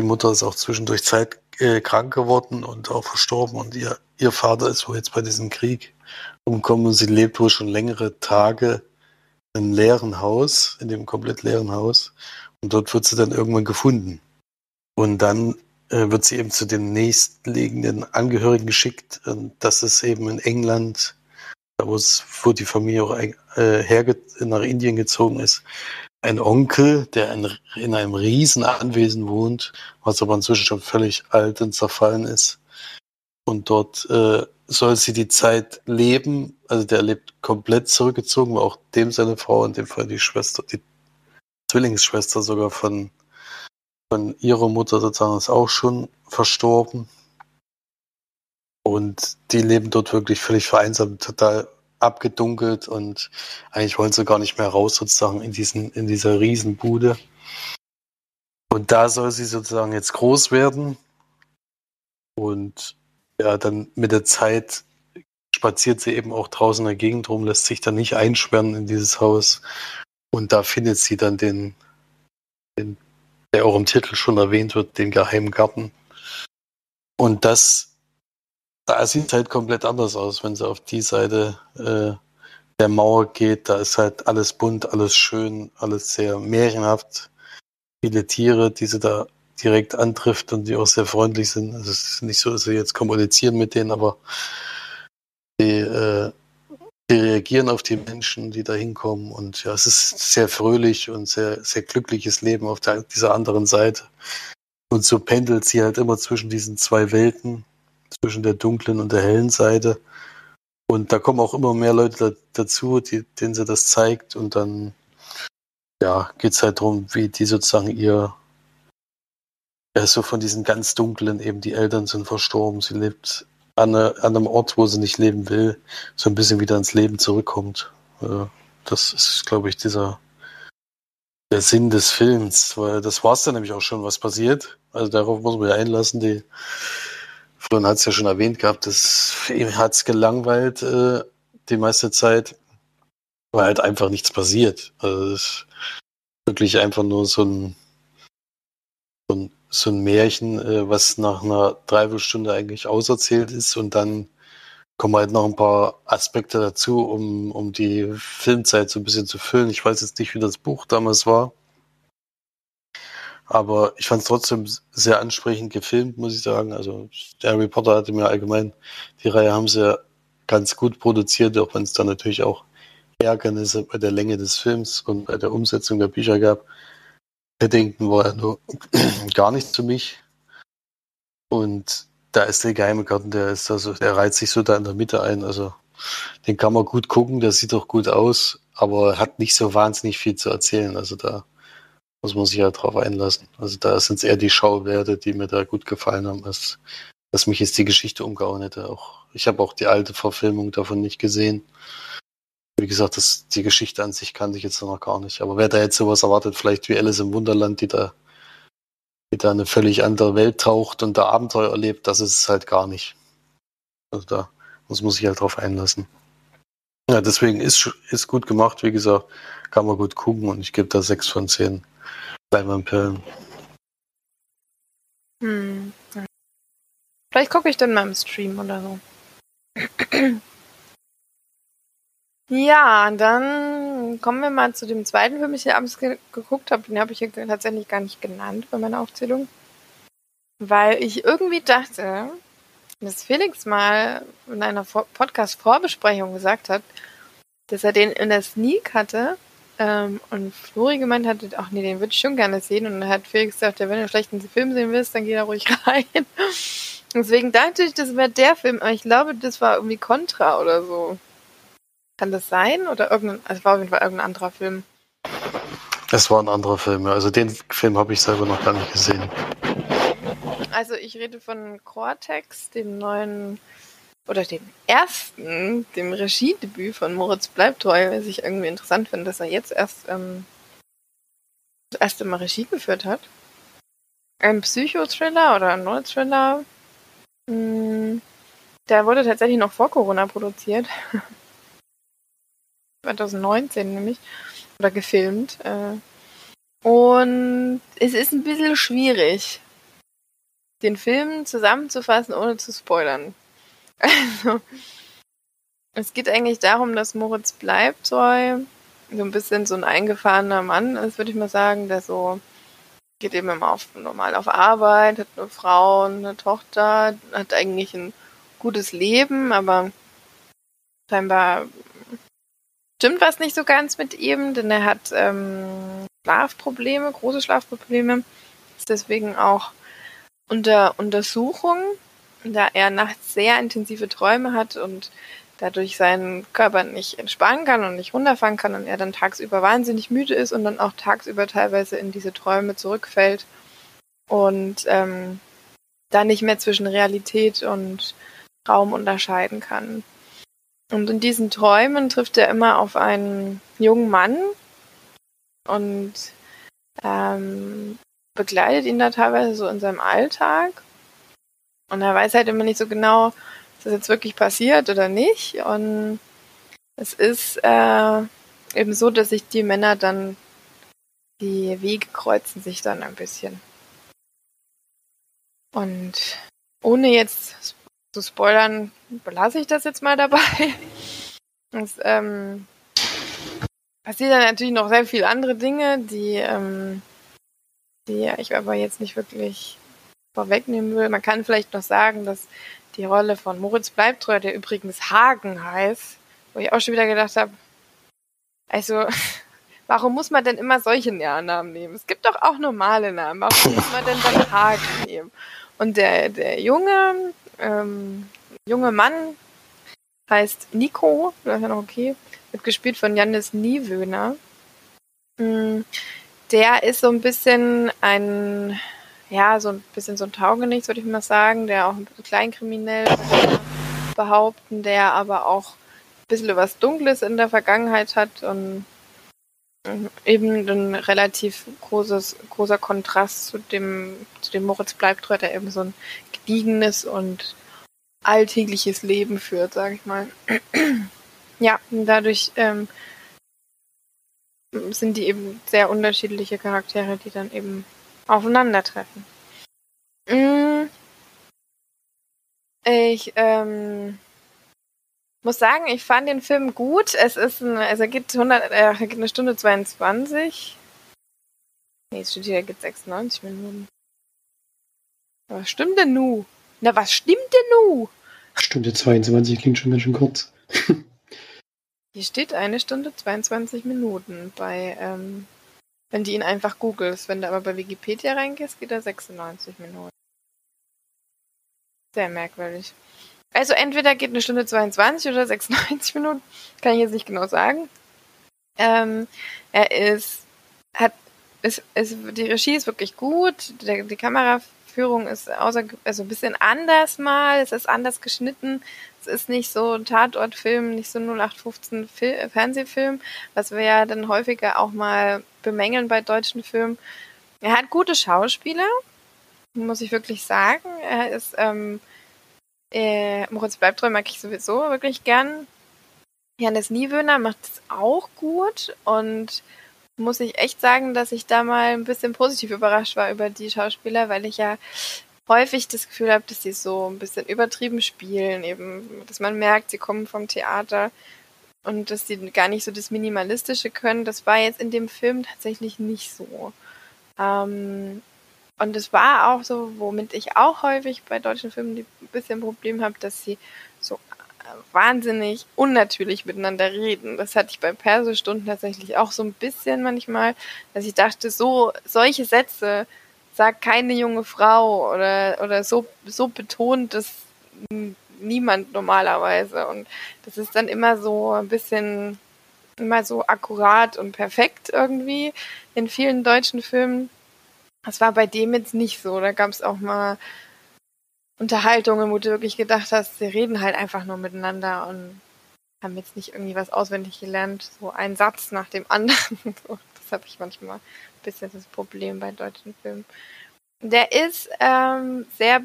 Speaker 3: die Mutter ist auch zwischendurch Zeit äh, krank geworden und auch verstorben und ihr, ihr Vater ist wohl jetzt bei diesem Krieg umgekommen und sie lebt wohl schon längere Tage im leeren Haus, in dem komplett leeren Haus. Und dort wird sie dann irgendwann gefunden. Und dann äh, wird sie eben zu den nächstliegenden Angehörigen geschickt. Und das ist eben in England, da wo, es, wo die Familie auch äh, herge nach Indien gezogen ist, ein Onkel, der in, in einem riesen Anwesen wohnt, was aber inzwischen schon völlig alt und zerfallen ist. Und dort äh, soll sie die Zeit leben. Also der lebt komplett zurückgezogen, auch dem seine Frau, in dem Fall die Schwester, die Zwillingsschwester sogar von, von ihrer Mutter sozusagen ist auch schon verstorben. Und die leben dort wirklich völlig vereinsamt, total abgedunkelt und eigentlich wollen sie gar nicht mehr raus sozusagen in diesen, in dieser Riesenbude. Und da soll sie sozusagen jetzt groß werden und ja, dann mit der Zeit spaziert sie eben auch draußen in der Gegend rum, lässt sich dann nicht einsperren in dieses Haus und da findet sie dann den, den der auch im Titel schon erwähnt wird, den geheimen Garten. Und das da sieht es halt komplett anders aus, wenn sie auf die Seite äh, der Mauer geht. Da ist halt alles bunt, alles schön, alles sehr märchenhaft. Viele Tiere, die sie da direkt antrifft und die auch sehr freundlich sind. Also es ist nicht so, dass sie jetzt kommunizieren mit denen, aber die, äh, die reagieren auf die Menschen, die da hinkommen. Und ja, es ist sehr fröhlich und sehr, sehr glückliches Leben auf der, dieser anderen Seite. Und so pendelt sie halt immer zwischen diesen zwei Welten zwischen der dunklen und der hellen Seite. Und da kommen auch immer mehr Leute dazu, die, denen sie das zeigt. Und dann ja, geht es halt darum, wie die sozusagen ihr, ja, so von diesen ganz dunklen, eben die Eltern sind verstorben, sie lebt an, eine, an einem Ort, wo sie nicht leben will, so ein bisschen wieder ins Leben zurückkommt. Das ist, glaube ich, dieser der Sinn des Films, weil das war es dann nämlich auch schon, was passiert. Also darauf muss man ja einlassen. Die Florian hat es ja schon erwähnt gehabt, das ihm hat es gelangweilt äh, die meiste Zeit, weil halt einfach nichts passiert. Also wirklich einfach nur so ein, so ein, so ein Märchen, äh, was nach einer Dreiviertelstunde eigentlich auserzählt ist und dann kommen halt noch ein paar Aspekte dazu, um, um die Filmzeit so ein bisschen zu füllen. Ich weiß jetzt nicht, wie das Buch damals war. Aber ich fand es trotzdem sehr ansprechend gefilmt, muss ich sagen. Also der Harry Potter hatte mir allgemein, die Reihe haben sie ganz gut produziert, auch wenn es dann natürlich auch Ärgernisse bei der Länge des Films und bei der Umsetzung der Bücher gab. Paddington war ja nur *clears throat* gar nichts für mich. Und da ist der geheime Garten, der ist also, der reiht sich so da in der Mitte ein. Also den kann man gut gucken, der sieht doch gut aus, aber hat nicht so wahnsinnig viel zu erzählen. Also da muss man sich ja drauf einlassen. Also da sind es eher die Schauwerte, die mir da gut gefallen haben, als dass mich jetzt die Geschichte umgehauen hätte. Auch, ich habe auch die alte Verfilmung davon nicht gesehen. Wie gesagt, das, die Geschichte an sich kannte ich jetzt noch gar nicht. Aber wer da jetzt sowas erwartet, vielleicht wie Alice im Wunderland, die da, die da eine völlig andere Welt taucht und da Abenteuer erlebt, das ist es halt gar nicht. Also da muss man sich halt drauf einlassen. Ja, deswegen ist, ist gut gemacht, wie gesagt, kann man gut gucken und ich gebe da sechs von zehn Leinwandperlen.
Speaker 1: Hm. Vielleicht gucke ich dann mal im Stream oder so. ja, dann kommen wir mal zu dem zweiten Film, den ich hier abends ge geguckt habe. Den habe ich hier tatsächlich gar nicht genannt bei meiner Aufzählung. Weil ich irgendwie dachte, dass Felix mal in einer Podcast-Vorbesprechung gesagt hat, dass er den in der Sneak hatte ähm, und Flori gemeint hat, ach nee, den würde ich schon gerne sehen. Und dann hat Felix gesagt, ja, wenn du einen schlechten Film sehen willst, dann geh da ruhig *laughs* rein. Deswegen dachte ich, das wäre der Film, aber ich glaube, das war irgendwie Contra oder so. Kann das sein? Oder irgendein, also war auf jeden Fall irgendein anderer Film.
Speaker 3: Es war ein anderer Film, ja. also den Film habe ich selber noch gar nicht gesehen.
Speaker 1: Also ich rede von Cortex, dem neuen oder dem ersten, dem Regiedebüt von Moritz Bleibtreu, was ich irgendwie interessant finde, dass er jetzt erst ähm, das erste Mal Regie geführt hat. Ein Psychothriller oder ein Neuthriller. Hm, der wurde tatsächlich noch vor Corona produziert. *laughs* 2019 nämlich. Oder gefilmt. Äh. Und es ist ein bisschen schwierig, den Film zusammenzufassen, ohne zu spoilern. Also, es geht eigentlich darum, dass Moritz Bleibtreu so ein bisschen so ein eingefahrener Mann ist, würde ich mal sagen, der so geht eben immer auf, normal auf Arbeit, hat eine Frau, eine Tochter, hat eigentlich ein gutes Leben, aber scheinbar stimmt was nicht so ganz mit ihm, denn er hat ähm, Schlafprobleme, große Schlafprobleme, ist deswegen auch unter Untersuchung, da er nachts sehr intensive Träume hat und dadurch seinen Körper nicht entspannen kann und nicht runterfahren kann und er dann tagsüber wahnsinnig müde ist und dann auch tagsüber teilweise in diese Träume zurückfällt und ähm, da nicht mehr zwischen Realität und Traum unterscheiden kann. Und in diesen Träumen trifft er immer auf einen jungen Mann und ähm, begleitet ihn da teilweise so in seinem Alltag. Und er weiß halt immer nicht so genau, ist das jetzt wirklich passiert oder nicht. Und es ist äh, eben so, dass sich die Männer dann, die Wege kreuzen sich dann ein bisschen. Und ohne jetzt zu spoilern, belasse ich das jetzt mal dabei. *laughs* Es ähm, passiert dann natürlich noch sehr viele andere Dinge, die ähm, die ich aber jetzt nicht wirklich vorwegnehmen will. Man kann vielleicht noch sagen, dass die Rolle von Moritz Bleibtreu, der übrigens Hagen heißt, wo ich auch schon wieder gedacht habe, also, *laughs* warum muss man denn immer solche Namen nehmen? Es gibt doch auch normale Namen. Warum muss man denn dann Hagen nehmen? Und der, der junge, ähm, junge Mann heißt Nico, das ist ja noch okay, wird gespielt von Janis Niewöhner. Mm, der ist so ein bisschen ein, ja, so ein bisschen so ein Taugenichts, würde ich mal sagen, der auch ein bisschen kleinkriminell behaupten, der aber auch ein bisschen was Dunkles in der Vergangenheit hat und eben ein relativ großes, großer Kontrast zu dem, zu dem Moritz Bleibtreu, der eben so ein gediegenes und alltägliches Leben führt, sage ich mal. *clears throat* ja, und dadurch ähm, sind die eben sehr unterschiedliche Charaktere, die dann eben aufeinandertreffen. Mm. Ich ähm, muss sagen, ich fand den Film gut. Es ist ein, also geht 100, äh, geht eine Stunde 22. Nee, es steht hier, geht 96 Minuten. Was stimmt denn nu? Na, was stimmt denn nu?
Speaker 2: Stunde 22 klingt schon ganz schön kurz. *laughs*
Speaker 1: Hier steht eine Stunde 22 Minuten bei, ähm, wenn du ihn einfach googelst. Wenn du aber bei Wikipedia reingehst, geht er 96 Minuten. Sehr merkwürdig. Also entweder geht eine Stunde 22 oder 96 Minuten, kann ich jetzt nicht genau sagen. Ähm, er ist, hat, ist, ist, die Regie ist wirklich gut, der, die Kameraführung ist außer, also ein bisschen anders mal, es ist anders geschnitten, es ist nicht so ein Tatortfilm, nicht so ein 0815 Fil äh, Fernsehfilm, was wir ja dann häufiger auch mal bemängeln bei deutschen Filmen. Er hat gute Schauspieler, muss ich wirklich sagen. Er ist, ähm, äh, Moritz Bleibtreu mag ich sowieso wirklich gern. Janis Niewöhner macht es auch gut und muss ich echt sagen, dass ich da mal ein bisschen positiv überrascht war über die Schauspieler, weil ich ja häufig das Gefühl habe, dass sie so ein bisschen übertrieben spielen, eben, dass man merkt, sie kommen vom Theater und dass sie gar nicht so das Minimalistische können. Das war jetzt in dem Film tatsächlich nicht so. Ähm, und es war auch so, womit ich auch häufig bei deutschen Filmen ein bisschen Problem habe, dass sie so äh, wahnsinnig unnatürlich miteinander reden. Das hatte ich bei Persestunden tatsächlich auch so ein bisschen manchmal, dass ich dachte, so solche Sätze sagt keine junge Frau oder, oder so, so betont das niemand normalerweise. Und das ist dann immer so ein bisschen, immer so akkurat und perfekt irgendwie in vielen deutschen Filmen. Das war bei dem jetzt nicht so. Da gab es auch mal Unterhaltungen, wo du wirklich gedacht hast, sie reden halt einfach nur miteinander und haben jetzt nicht irgendwie was auswendig gelernt, so ein Satz nach dem *laughs* anderen. das habe ich manchmal bisschen das Problem bei deutschen Filmen. Der ist ähm, sehr,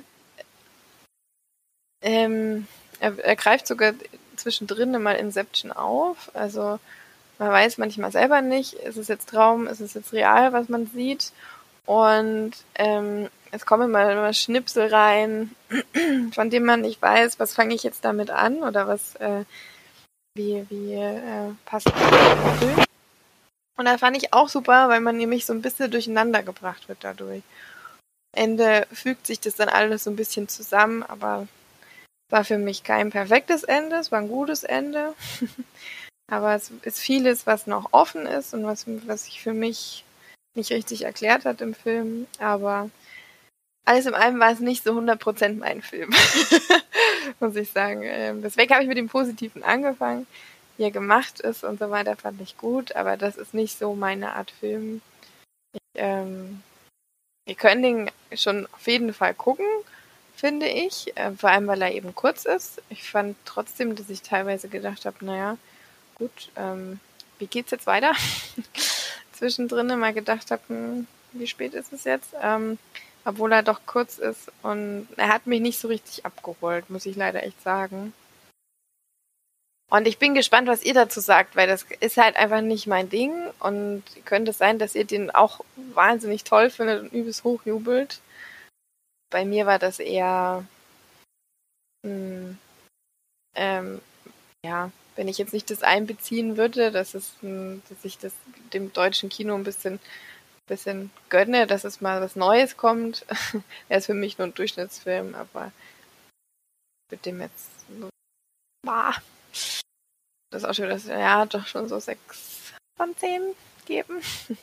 Speaker 1: ähm, er, er greift sogar zwischendrin mal Inception auf. Also man weiß manchmal selber nicht, ist es jetzt Traum, ist es jetzt real, was man sieht. Und ähm, es kommen mal immer Schnipsel rein, *clears throat* von denen man nicht weiß, was fange ich jetzt damit an oder was, äh, wie, wie äh, passt das. Und da fand ich auch super, weil man nämlich so ein bisschen durcheinander gebracht wird dadurch. Ende fügt sich das dann alles so ein bisschen zusammen, aber war für mich kein perfektes Ende, es war ein gutes Ende. *laughs* aber es ist vieles, was noch offen ist und was, was sich für mich nicht richtig erklärt hat im Film. Aber alles in allem war es nicht so 100% mein Film, *laughs* muss ich sagen. Ähm, deswegen habe ich mit dem Positiven angefangen. Wie er gemacht ist und so weiter, fand ich gut, aber das ist nicht so meine Art Film. Ich, ähm, wir können den schon auf jeden Fall gucken, finde ich. Äh, vor allem, weil er eben kurz ist. Ich fand trotzdem, dass ich teilweise gedacht habe, naja, gut, ähm, wie geht's jetzt weiter? *laughs* Zwischendrin mal gedacht habe, hm, wie spät ist es jetzt? Ähm, obwohl er doch kurz ist und er hat mich nicht so richtig abgeholt, muss ich leider echt sagen. Und ich bin gespannt, was ihr dazu sagt, weil das ist halt einfach nicht mein Ding und könnte es sein, dass ihr den auch wahnsinnig toll findet und übelst hochjubelt. Bei mir war das eher, mh, hm, ähm, ja, wenn ich jetzt nicht das einbeziehen würde, dass es, hm, dass ich das dem deutschen Kino ein bisschen bisschen gönne, dass es mal was Neues kommt. *laughs* er ist für mich nur ein Durchschnittsfilm, aber mit dem jetzt bah, das ist auch schon das ja doch schon so sechs von zehn geben. *laughs*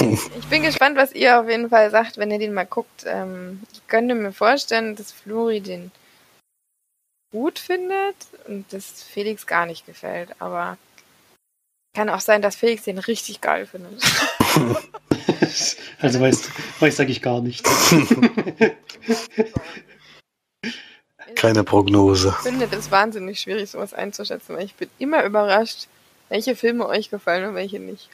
Speaker 1: ich bin gespannt, was ihr auf jeden Fall sagt, wenn ihr den mal guckt. Ähm, ich könnte mir vorstellen, dass Flori den gut findet und dass Felix gar nicht gefällt, aber kann auch sein, dass Felix den richtig geil findet. *laughs*
Speaker 2: also weiß, weiß sage ich gar nicht. *laughs*
Speaker 3: Keine Prognose.
Speaker 1: Ich finde das wahnsinnig schwierig, sowas einzuschätzen, weil ich bin immer überrascht, welche Filme euch gefallen und welche nicht.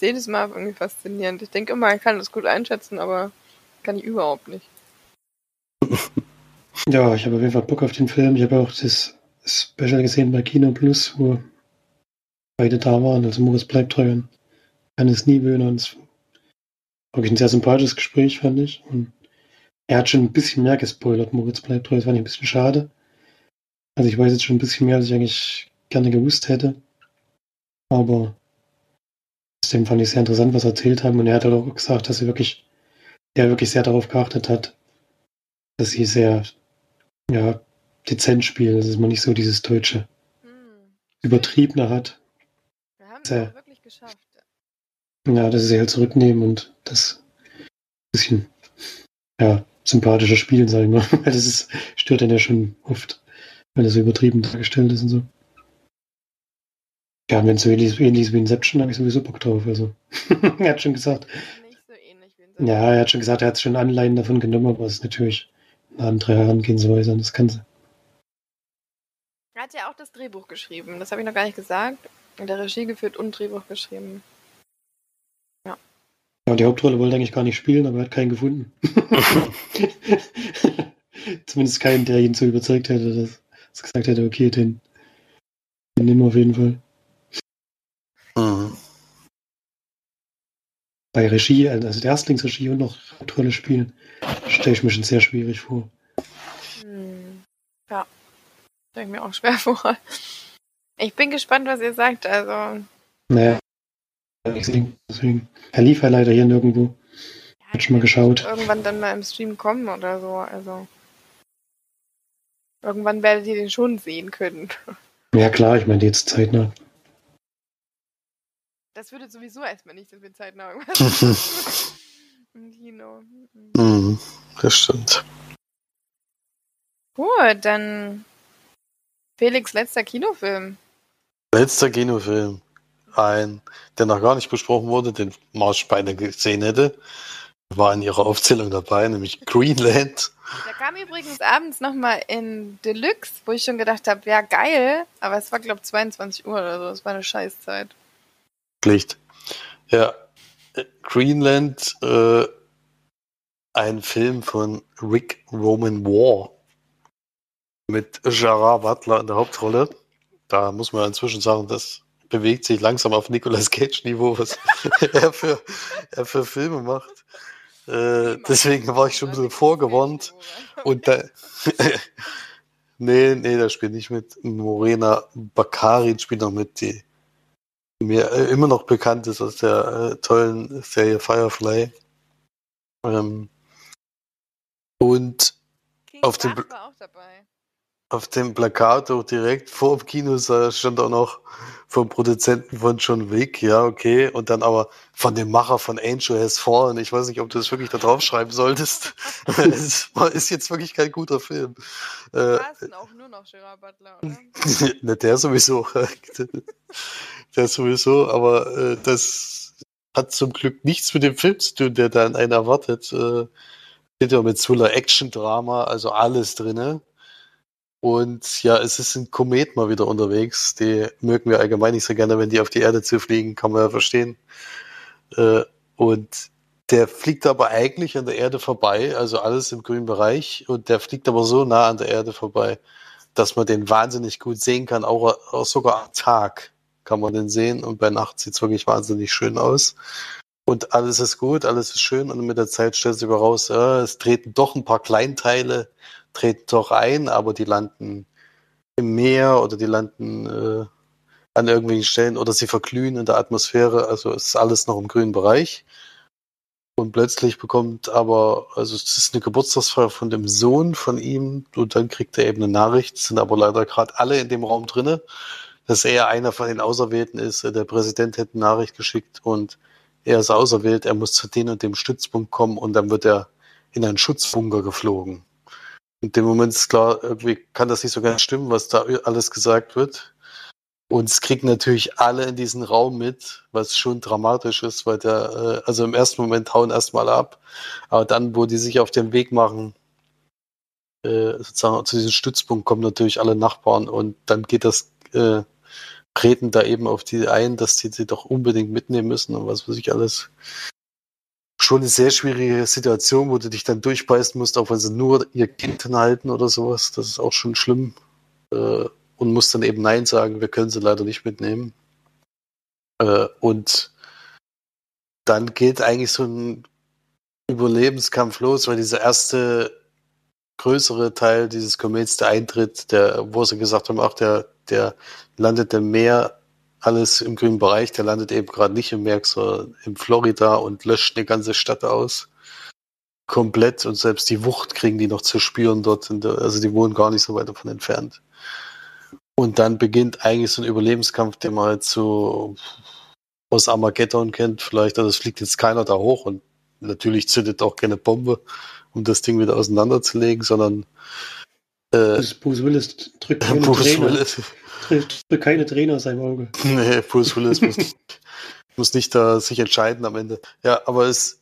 Speaker 1: Jedes Mal irgendwie faszinierend. Ich denke immer, ich kann das gut einschätzen, aber kann ich überhaupt nicht. *laughs*
Speaker 2: Ja, ich habe auf jeden Fall Bock auf den Film. Ich habe auch das Special gesehen bei Kino Plus, wo beide da waren. Also Moritz bleibt treu und Hannes Niewöhner. Und es war wirklich ein sehr sympathisches Gespräch, fand ich. Und er hat schon ein bisschen mehr gespoilert, Moritz bleibt treu. Das fand ich ein bisschen schade. Also ich weiß jetzt schon ein bisschen mehr, als ich eigentlich gerne gewusst hätte. Aber trotzdem fand ich sehr interessant, was er erzählt haben. Und er hat halt auch gesagt, dass er wirklich, er wirklich sehr darauf geachtet hat, dass sie sehr, ja, dezent spielen, dass man nicht so dieses deutsche hm. Übertriebene hat.
Speaker 1: Wir haben es auch wirklich geschafft.
Speaker 2: Ja, dass sie halt zurücknehmen und das bisschen, ja, sympathischer spielen, sag ich mal. *laughs* Weil das ist, stört dann ja schon oft, wenn das so übertrieben dargestellt ist und so. Ja, wenn es so ähnlich, ähnlich wie Inception, habe ich sowieso Bock drauf. Also, *laughs* er hat schon gesagt. Nicht so ähnlich wie Inception. Ja, er hat schon gesagt, er hat schon Anleihen davon genommen, aber es ist natürlich eine andere Herangehensweise an das Ganze.
Speaker 1: Er hat ja auch das Drehbuch geschrieben, das habe ich noch gar nicht gesagt. In der Regie geführt und Drehbuch geschrieben.
Speaker 2: Ja. Die Hauptrolle wollte er eigentlich gar nicht spielen, aber er hat keinen gefunden. *laughs* Zumindest keinen, der ihn so überzeugt hätte, dass, dass gesagt hätte, okay, den, den nehmen wir auf jeden Fall. Mhm. Bei Regie, also der Erstlingsregie und noch Hauptrolle spielen, stelle ich mir schon sehr schwierig vor.
Speaker 1: Hm. Ja, stelle ich mir auch schwer *laughs* vor. Ich bin gespannt, was ihr sagt. Also.
Speaker 2: Naja, deswegen. Er lief ja leider hier nirgendwo. Ja, Hat schon mal geschaut.
Speaker 1: Irgendwann dann mal im Stream kommen oder so. Also. Irgendwann werdet ihr den schon sehen können.
Speaker 2: Ja, klar, ich meine, jetzt zeitnah.
Speaker 1: Das würde sowieso erstmal nicht so viel zeitnah irgendwas. *laughs* Im Kino.
Speaker 3: Mhm, das stimmt.
Speaker 1: Gut, dann Felix letzter Kinofilm.
Speaker 3: Letzter Kinofilm. Ein, der noch gar nicht besprochen wurde, den Marsch beinahe gesehen hätte, war in ihrer Aufzählung dabei, nämlich Greenland.
Speaker 1: Der kam übrigens abends nochmal in Deluxe, wo ich schon gedacht habe, ja geil, aber es war glaube ich 22 Uhr oder so, es war eine Scheißzeit.
Speaker 3: Licht. Ja, Greenland, äh, ein Film von Rick Roman War mit Gerard Butler in der Hauptrolle. Da muss man inzwischen sagen, das bewegt sich langsam auf Nicolas Cage-Niveau, was *laughs* er, für, er für Filme macht. Äh, deswegen war ich schon ein bisschen vorgewarnt. Und da, *laughs* nee, nee, da spielt nicht mit. Morena Bakarin spielt noch mit, die mir äh, immer noch bekannt ist aus der äh, tollen Serie Firefly. Ähm, und
Speaker 1: King
Speaker 3: auf dem, auf dem Plakat auch direkt vor dem Kino stand auch noch vom Produzenten von John Wick, ja, okay, und dann aber von dem Macher von Angel Has Fallen. Ich weiß nicht, ob du das wirklich da draufschreiben solltest. *laughs* *laughs* es ist jetzt wirklich kein guter Film. Äh,
Speaker 1: auch nur noch Gerard Butler, oder? *laughs*
Speaker 3: Ne, der sowieso. der sowieso, aber äh, das hat zum Glück nichts mit dem Film zu tun, der da einen erwartet. Äh, steht ja mit Thriller Action-Drama, also alles drinne. Und ja, es ist ein Komet mal wieder unterwegs. Die mögen wir allgemein nicht so gerne, wenn die auf die Erde zufliegen, kann man ja verstehen. Äh, und der fliegt aber eigentlich an der Erde vorbei, also alles im grünen Bereich. Und der fliegt aber so nah an der Erde vorbei, dass man den wahnsinnig gut sehen kann, auch, auch sogar am Tag kann man den sehen und bei Nacht sieht's wirklich wahnsinnig schön aus. Und alles ist gut, alles ist schön und mit der Zeit stellt sich raus, äh, es treten doch ein paar Kleinteile, treten doch ein, aber die landen im Meer oder die landen äh, an irgendwelchen Stellen oder sie verglühen in der Atmosphäre, also ist alles noch im grünen Bereich. Und plötzlich bekommt aber, also es ist eine Geburtstagsfeier von dem Sohn von ihm und dann kriegt er eben eine Nachricht, sind aber leider gerade alle in dem Raum drinne, dass er einer von den Auserwählten ist. Der Präsident hätte eine Nachricht geschickt und er ist auserwählt, er muss zu dem und dem Stützpunkt kommen und dann wird er in einen Schutzbunker geflogen. In dem Moment ist klar, irgendwie kann das nicht so ganz stimmen, was da alles gesagt wird. Und es kriegen natürlich alle in diesen Raum mit, was schon dramatisch ist, weil der, äh, also im ersten Moment hauen erstmal ab, aber dann, wo die sich auf den Weg machen, äh, sozusagen zu diesem Stützpunkt kommen natürlich alle Nachbarn und dann geht das, äh, treten da eben auf die ein, dass die sie doch unbedingt mitnehmen müssen und was weiß ich alles. Schon eine sehr schwierige Situation, wo du dich dann durchbeißen musst, auch wenn sie nur ihr Kind hinhalten oder sowas. Das ist auch schon schlimm. Äh, und muss dann eben Nein sagen, wir können sie leider nicht mitnehmen. Äh, und dann geht eigentlich so ein Überlebenskampf los, weil dieser erste größere Teil dieses Komets, der eintritt, der, wo sie gesagt haben, ach, der, der landet im Meer, alles im grünen Bereich, der landet eben gerade nicht im Meer, sondern in Florida und löscht eine ganze Stadt aus. Komplett und selbst die Wucht kriegen die noch zu spüren dort. der- Also die wohnen gar nicht so weit davon entfernt. Und dann beginnt eigentlich so ein Überlebenskampf, den man halt so aus Armageddon kennt. Vielleicht, also es fliegt jetzt keiner da hoch und natürlich zündet auch keine Bombe, um das Ding wieder auseinanderzulegen, sondern äh,
Speaker 2: Bruce, Willis drückt *laughs*
Speaker 3: Bruce Willis,
Speaker 2: drückt keine Träne aus seinem Auge. *laughs*
Speaker 3: nee, Bruce Willis muss, muss nicht da sich entscheiden am Ende. Ja, aber es,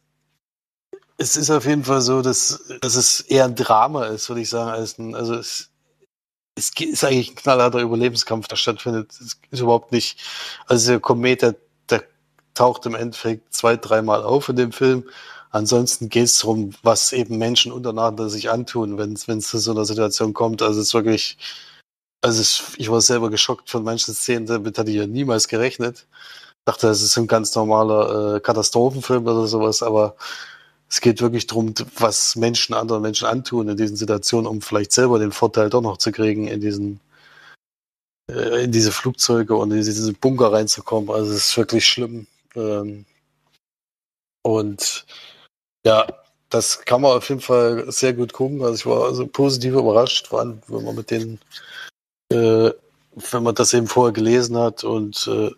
Speaker 3: es ist auf jeden Fall so, dass, dass es eher ein Drama ist, würde ich sagen, als ein, also es, es ist eigentlich ein knallharter Überlebenskampf, der stattfindet. Es ist überhaupt nicht, also der Komet, der, der taucht im Endeffekt zwei, dreimal auf in dem Film. Ansonsten geht es darum, was eben Menschen untereinander sich antun, wenn es zu so einer Situation kommt. Also es ist wirklich, also es, ich war selber geschockt von manchen Szenen, damit hatte ich ja niemals gerechnet. Dachte, das ist ein ganz normaler äh, Katastrophenfilm oder sowas, aber es geht wirklich darum, was Menschen anderen Menschen antun in diesen Situationen, um vielleicht selber den Vorteil doch noch zu kriegen, in diesen äh, in diese Flugzeuge und in diese Bunker reinzukommen. Also es ist wirklich schlimm. Ähm, und ja, das kann man auf jeden Fall sehr gut gucken. Also ich war also positiv überrascht, vor allem wenn man mit den, äh, wenn man das eben vorher gelesen hat und äh,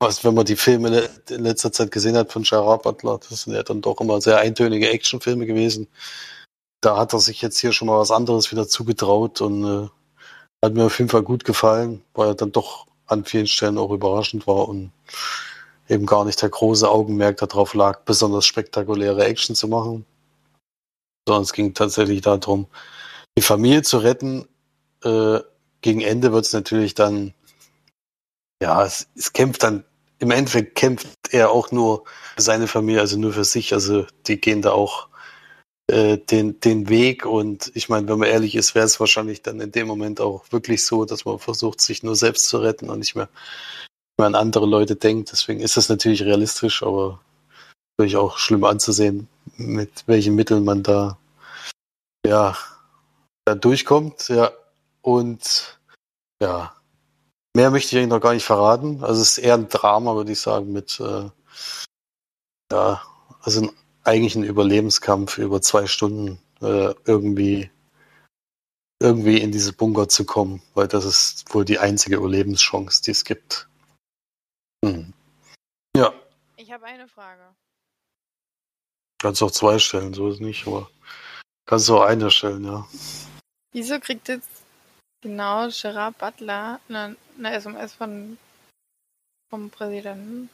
Speaker 3: was, wenn man die Filme in letzter Zeit gesehen hat von Gerard Butler, das sind ja dann doch immer sehr eintönige Actionfilme gewesen. Da hat er sich jetzt hier schon mal was anderes wieder zugetraut und äh, hat mir auf jeden Fall gut gefallen, weil er dann doch an vielen Stellen auch überraschend war und eben gar nicht der große Augenmerk darauf lag, besonders spektakuläre Action zu machen. Sondern es ging tatsächlich darum, die Familie zu retten. Äh, gegen Ende wird es natürlich dann, ja, es, es kämpft dann, im Endeffekt kämpft er auch nur für seine Familie, also nur für sich. Also die gehen da auch äh, den, den Weg. Und ich meine, wenn man ehrlich ist, wäre es wahrscheinlich dann in dem Moment auch wirklich so, dass man versucht, sich nur selbst zu retten und nicht mehr, mehr an andere Leute denkt. Deswegen ist das natürlich realistisch, aber natürlich auch schlimm anzusehen, mit welchen Mitteln man da, ja, da durchkommt. Ja, und ja, mehr möchte ich eigentlich noch gar nicht verraten. Also es ist eher ein Drama, würde ich sagen, mit äh, ja, also ein, eigentlich ein Überlebenskampf über zwei Stunden äh, irgendwie irgendwie in diese Bunker zu kommen, weil das ist wohl die einzige Überlebenschance, die es gibt. Hm. Ja.
Speaker 1: Ich habe eine Frage.
Speaker 3: Kannst auch zwei stellen, so ist es nicht, aber kannst auch eine stellen, ja.
Speaker 1: Wieso kriegt jetzt genau Gerard Butler eine, eine SMS von vom Präsidenten?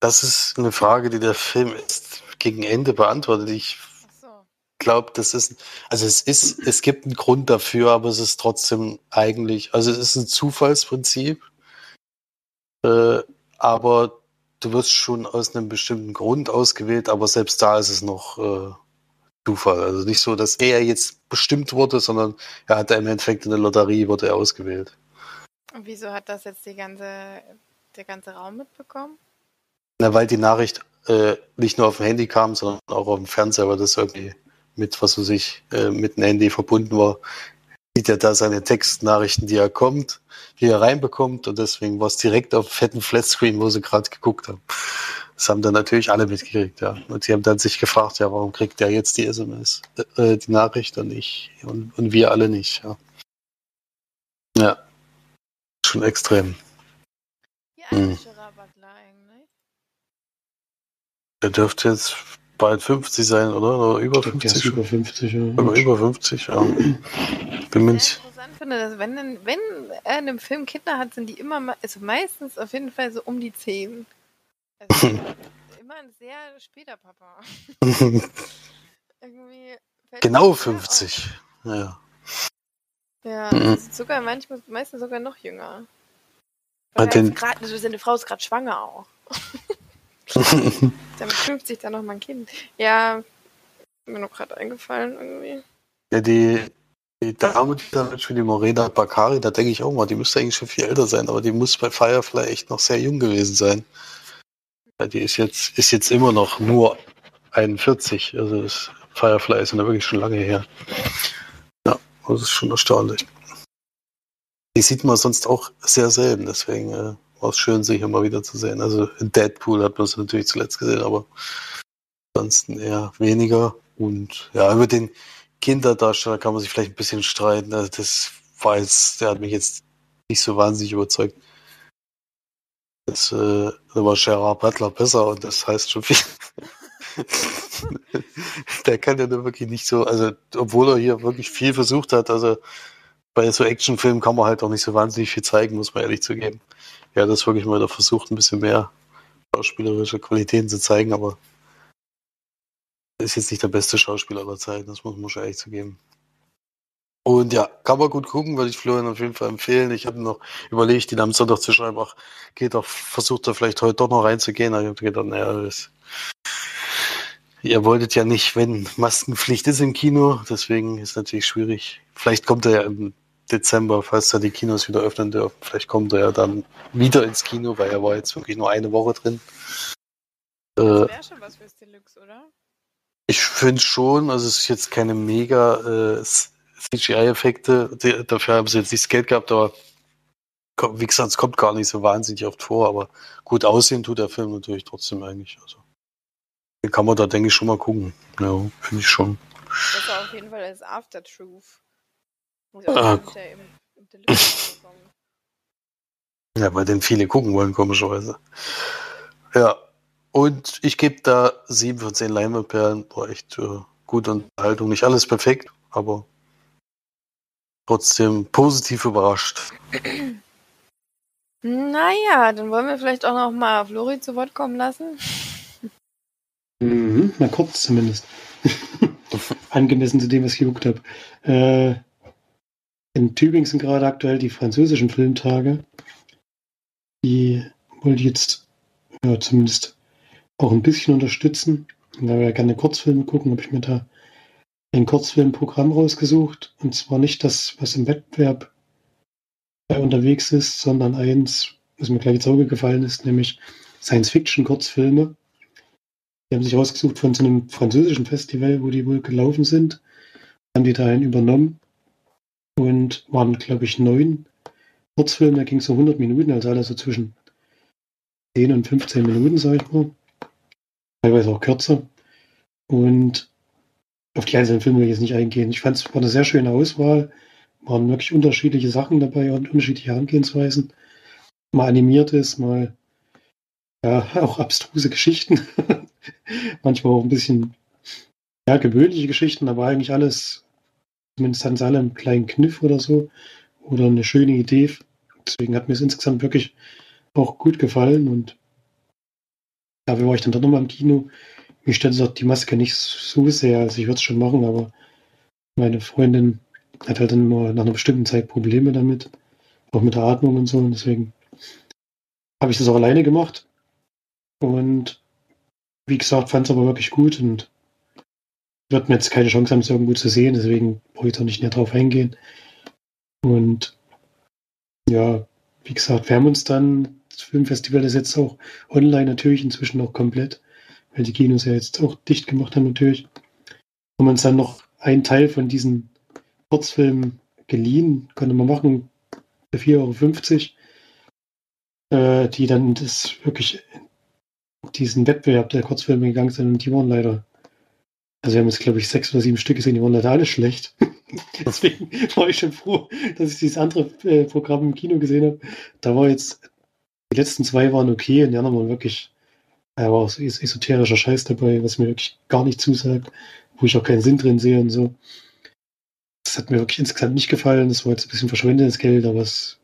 Speaker 3: Das ist eine Frage, die der Film ist gegen Ende beantwortet. Ich so. glaube, das ist, also es ist, es gibt einen Grund dafür, aber es ist trotzdem eigentlich, also es ist ein Zufallsprinzip, äh, aber du wirst schon aus einem bestimmten Grund ausgewählt, aber selbst da ist es noch äh, Zufall. Also nicht so, dass er jetzt bestimmt wurde, sondern er hat im Endeffekt in der Lotterie wurde er ausgewählt.
Speaker 1: Und wieso hat das jetzt die ganze, der ganze Raum mitbekommen?
Speaker 3: Na, weil die Nachricht äh, nicht nur auf dem Handy kam, sondern auch auf dem Fernseher, weil das irgendwie mit, was weiß ich, äh, mit dem Handy verbunden war. Sieht er da seine Textnachrichten, die er kommt, die er reinbekommt und deswegen war es direkt auf fetten Flatscreen, wo sie gerade geguckt haben. Das haben dann natürlich alle mitgekriegt, ja. Und sie haben dann sich gefragt, ja, warum kriegt der jetzt die SMS, äh, die Nachricht und ich und, und wir alle nicht, ja. Ja. Schon extrem.
Speaker 1: Alt hm.
Speaker 3: Der dürfte jetzt bald 50 sein, oder? Oder über 50?
Speaker 2: über 50, ja.
Speaker 3: Über, über 50, ja.
Speaker 1: Bin mir nicht. interessant finde, dass wenn, wenn er in einem Film Kinder hat, sind die immer, also meistens auf jeden Fall so um die 10. Also *laughs* immer ein sehr später Papa. *laughs*
Speaker 3: Irgendwie genau 50. Ja.
Speaker 1: Ja, mhm. sogar manchmal, meistens sogar noch jünger. Grad, also seine Frau ist gerade schwanger auch. *laughs* *laughs* Damit 50 dann noch mal ein Kind. Ja, mir noch gerade eingefallen irgendwie.
Speaker 3: Ja, die, die Dame, die da mitspielt, die Morena Bakari, da denke ich auch mal, die müsste eigentlich schon viel älter sein, aber die muss bei Firefly echt noch sehr jung gewesen sein. Ja, die ist jetzt, ist jetzt immer noch nur 41. Also das Firefly ist ja wirklich schon lange her. Ja, das ist schon erstaunlich. Die sieht man sonst auch sehr selten, deswegen äh, war es schön, sie hier mal wieder zu sehen. Also in Deadpool hat man sie natürlich zuletzt gesehen, aber ansonsten eher weniger. Und ja, über den Kinderdarsteller kann man sich vielleicht ein bisschen streiten. Also das war jetzt, der hat mich jetzt nicht so wahnsinnig überzeugt. Das, äh, war Gerard Butler besser und das heißt schon viel. *laughs* der kann ja nur wirklich nicht so, also obwohl er hier wirklich viel versucht hat, also bei so Actionfilmen kann man halt auch nicht so wahnsinnig viel zeigen, muss man ehrlich zugeben. Ja, das wirklich mal da versucht, ein bisschen mehr schauspielerische Qualitäten zu zeigen, aber ist jetzt nicht der beste Schauspieler aller Zeiten, das muss man schon ehrlich zugeben. Und ja, kann man gut gucken, würde ich Florian auf jeden Fall empfehlen. Ich habe noch überlegt, ihn am Sonntag zu schreiben, ach, geht doch, versucht er vielleicht heute doch noch reinzugehen. Aber ich habe gedacht, naja, das, ihr wolltet ja nicht, wenn Maskenpflicht ist im Kino, deswegen ist natürlich schwierig. Vielleicht kommt er ja im Dezember, falls da die Kinos wieder öffnen dürfen. Vielleicht kommt er ja dann wieder ins Kino, weil er war jetzt wirklich nur eine Woche drin.
Speaker 1: Das wäre äh, schon was fürs Deluxe, oder?
Speaker 3: Ich finde schon, also es ist jetzt keine mega äh, CGI-Effekte. Dafür haben sie jetzt nicht das Geld gehabt, aber wie gesagt, es kommt gar nicht so wahnsinnig oft vor, aber gut aussehen tut der Film natürlich trotzdem eigentlich. Also, den kann man da, denke ich, schon mal gucken. Ja, finde ich schon.
Speaker 1: Das war auf jeden Fall als After Truth. Ah.
Speaker 3: ja, weil den *laughs* viele gucken wollen, komischerweise. Ja, und ich gebe da 7 von 10 Leinwandperlen. War echt äh, gute Unterhaltung. Nicht alles perfekt, aber trotzdem positiv überrascht. *clears throat*
Speaker 1: Naja, dann wollen wir vielleicht auch noch mal Flori zu Wort kommen lassen.
Speaker 2: Mhm, mal kurz zumindest. *laughs* Angemessen zu dem, was ich geguckt habe. Äh, in Tübingen sind gerade aktuell die französischen Filmtage. Die wollte ich jetzt ja, zumindest auch ein bisschen unterstützen. Da wir ja gerne Kurzfilme gucken, habe ich mir da ein Kurzfilmprogramm rausgesucht. Und zwar nicht das, was im Wettbewerb unterwegs ist, sondern eins, was mir gleich ins Auge gefallen ist, nämlich Science-Fiction-Kurzfilme. Die haben sich rausgesucht von so einem französischen Festival, wo die wohl gelaufen sind. Haben die dahin übernommen und waren, glaube ich, neun Kurzfilme. Da ging es so 100 Minuten, also alles so zwischen 10 und 15 Minuten, sage ich mal. Teilweise auch kürzer. Und auf die einzelnen Filme will ich jetzt nicht eingehen. Ich fand es war eine sehr schöne Auswahl. Waren wirklich unterschiedliche Sachen dabei und unterschiedliche Herangehensweisen. Mal animiertes, mal ja, auch abstruse Geschichten. *laughs* Manchmal auch ein bisschen ja, gewöhnliche Geschichten, aber eigentlich alles, zumindest hatten sie alle einen kleinen Kniff oder so oder eine schöne Idee. Deswegen hat mir es insgesamt wirklich auch gut gefallen und dafür war ich dann doch nochmal im Kino. Mir stört auch die Maske nicht so sehr, also ich würde es schon machen, aber meine Freundin hat halt dann nur nach einer bestimmten Zeit Probleme damit, auch mit der Atmung und so und deswegen habe ich das auch alleine gemacht und wie gesagt, fand es aber wirklich gut und wird mir jetzt keine Chance haben, es irgendwo zu sehen, deswegen brauche ich da nicht näher drauf eingehen. Und ja, wie gesagt, wir haben uns dann, das Filmfestival ist jetzt auch online natürlich inzwischen noch komplett, weil die Kinos ja jetzt auch dicht gemacht haben natürlich. Haben uns dann noch einen Teil von diesen Kurzfilmen geliehen, konnte man machen für 4,50 Euro, äh, die dann das wirklich diesen Wettbewerb der Kurzfilme gegangen sind und die waren leider, also wir haben jetzt glaube ich sechs oder sieben Stück gesehen, die waren leider alle schlecht. *laughs* Deswegen war ich schon froh, dass ich dieses andere äh, Programm im Kino gesehen habe. Da war jetzt, die letzten zwei waren okay und die anderen waren wirklich, da äh, war so esoterischer Scheiß dabei, was mir wirklich gar nicht zusagt, wo ich auch keinen Sinn drin sehe und so. Das hat mir wirklich insgesamt nicht gefallen. Das war jetzt ein bisschen verschwendetes Geld, aber es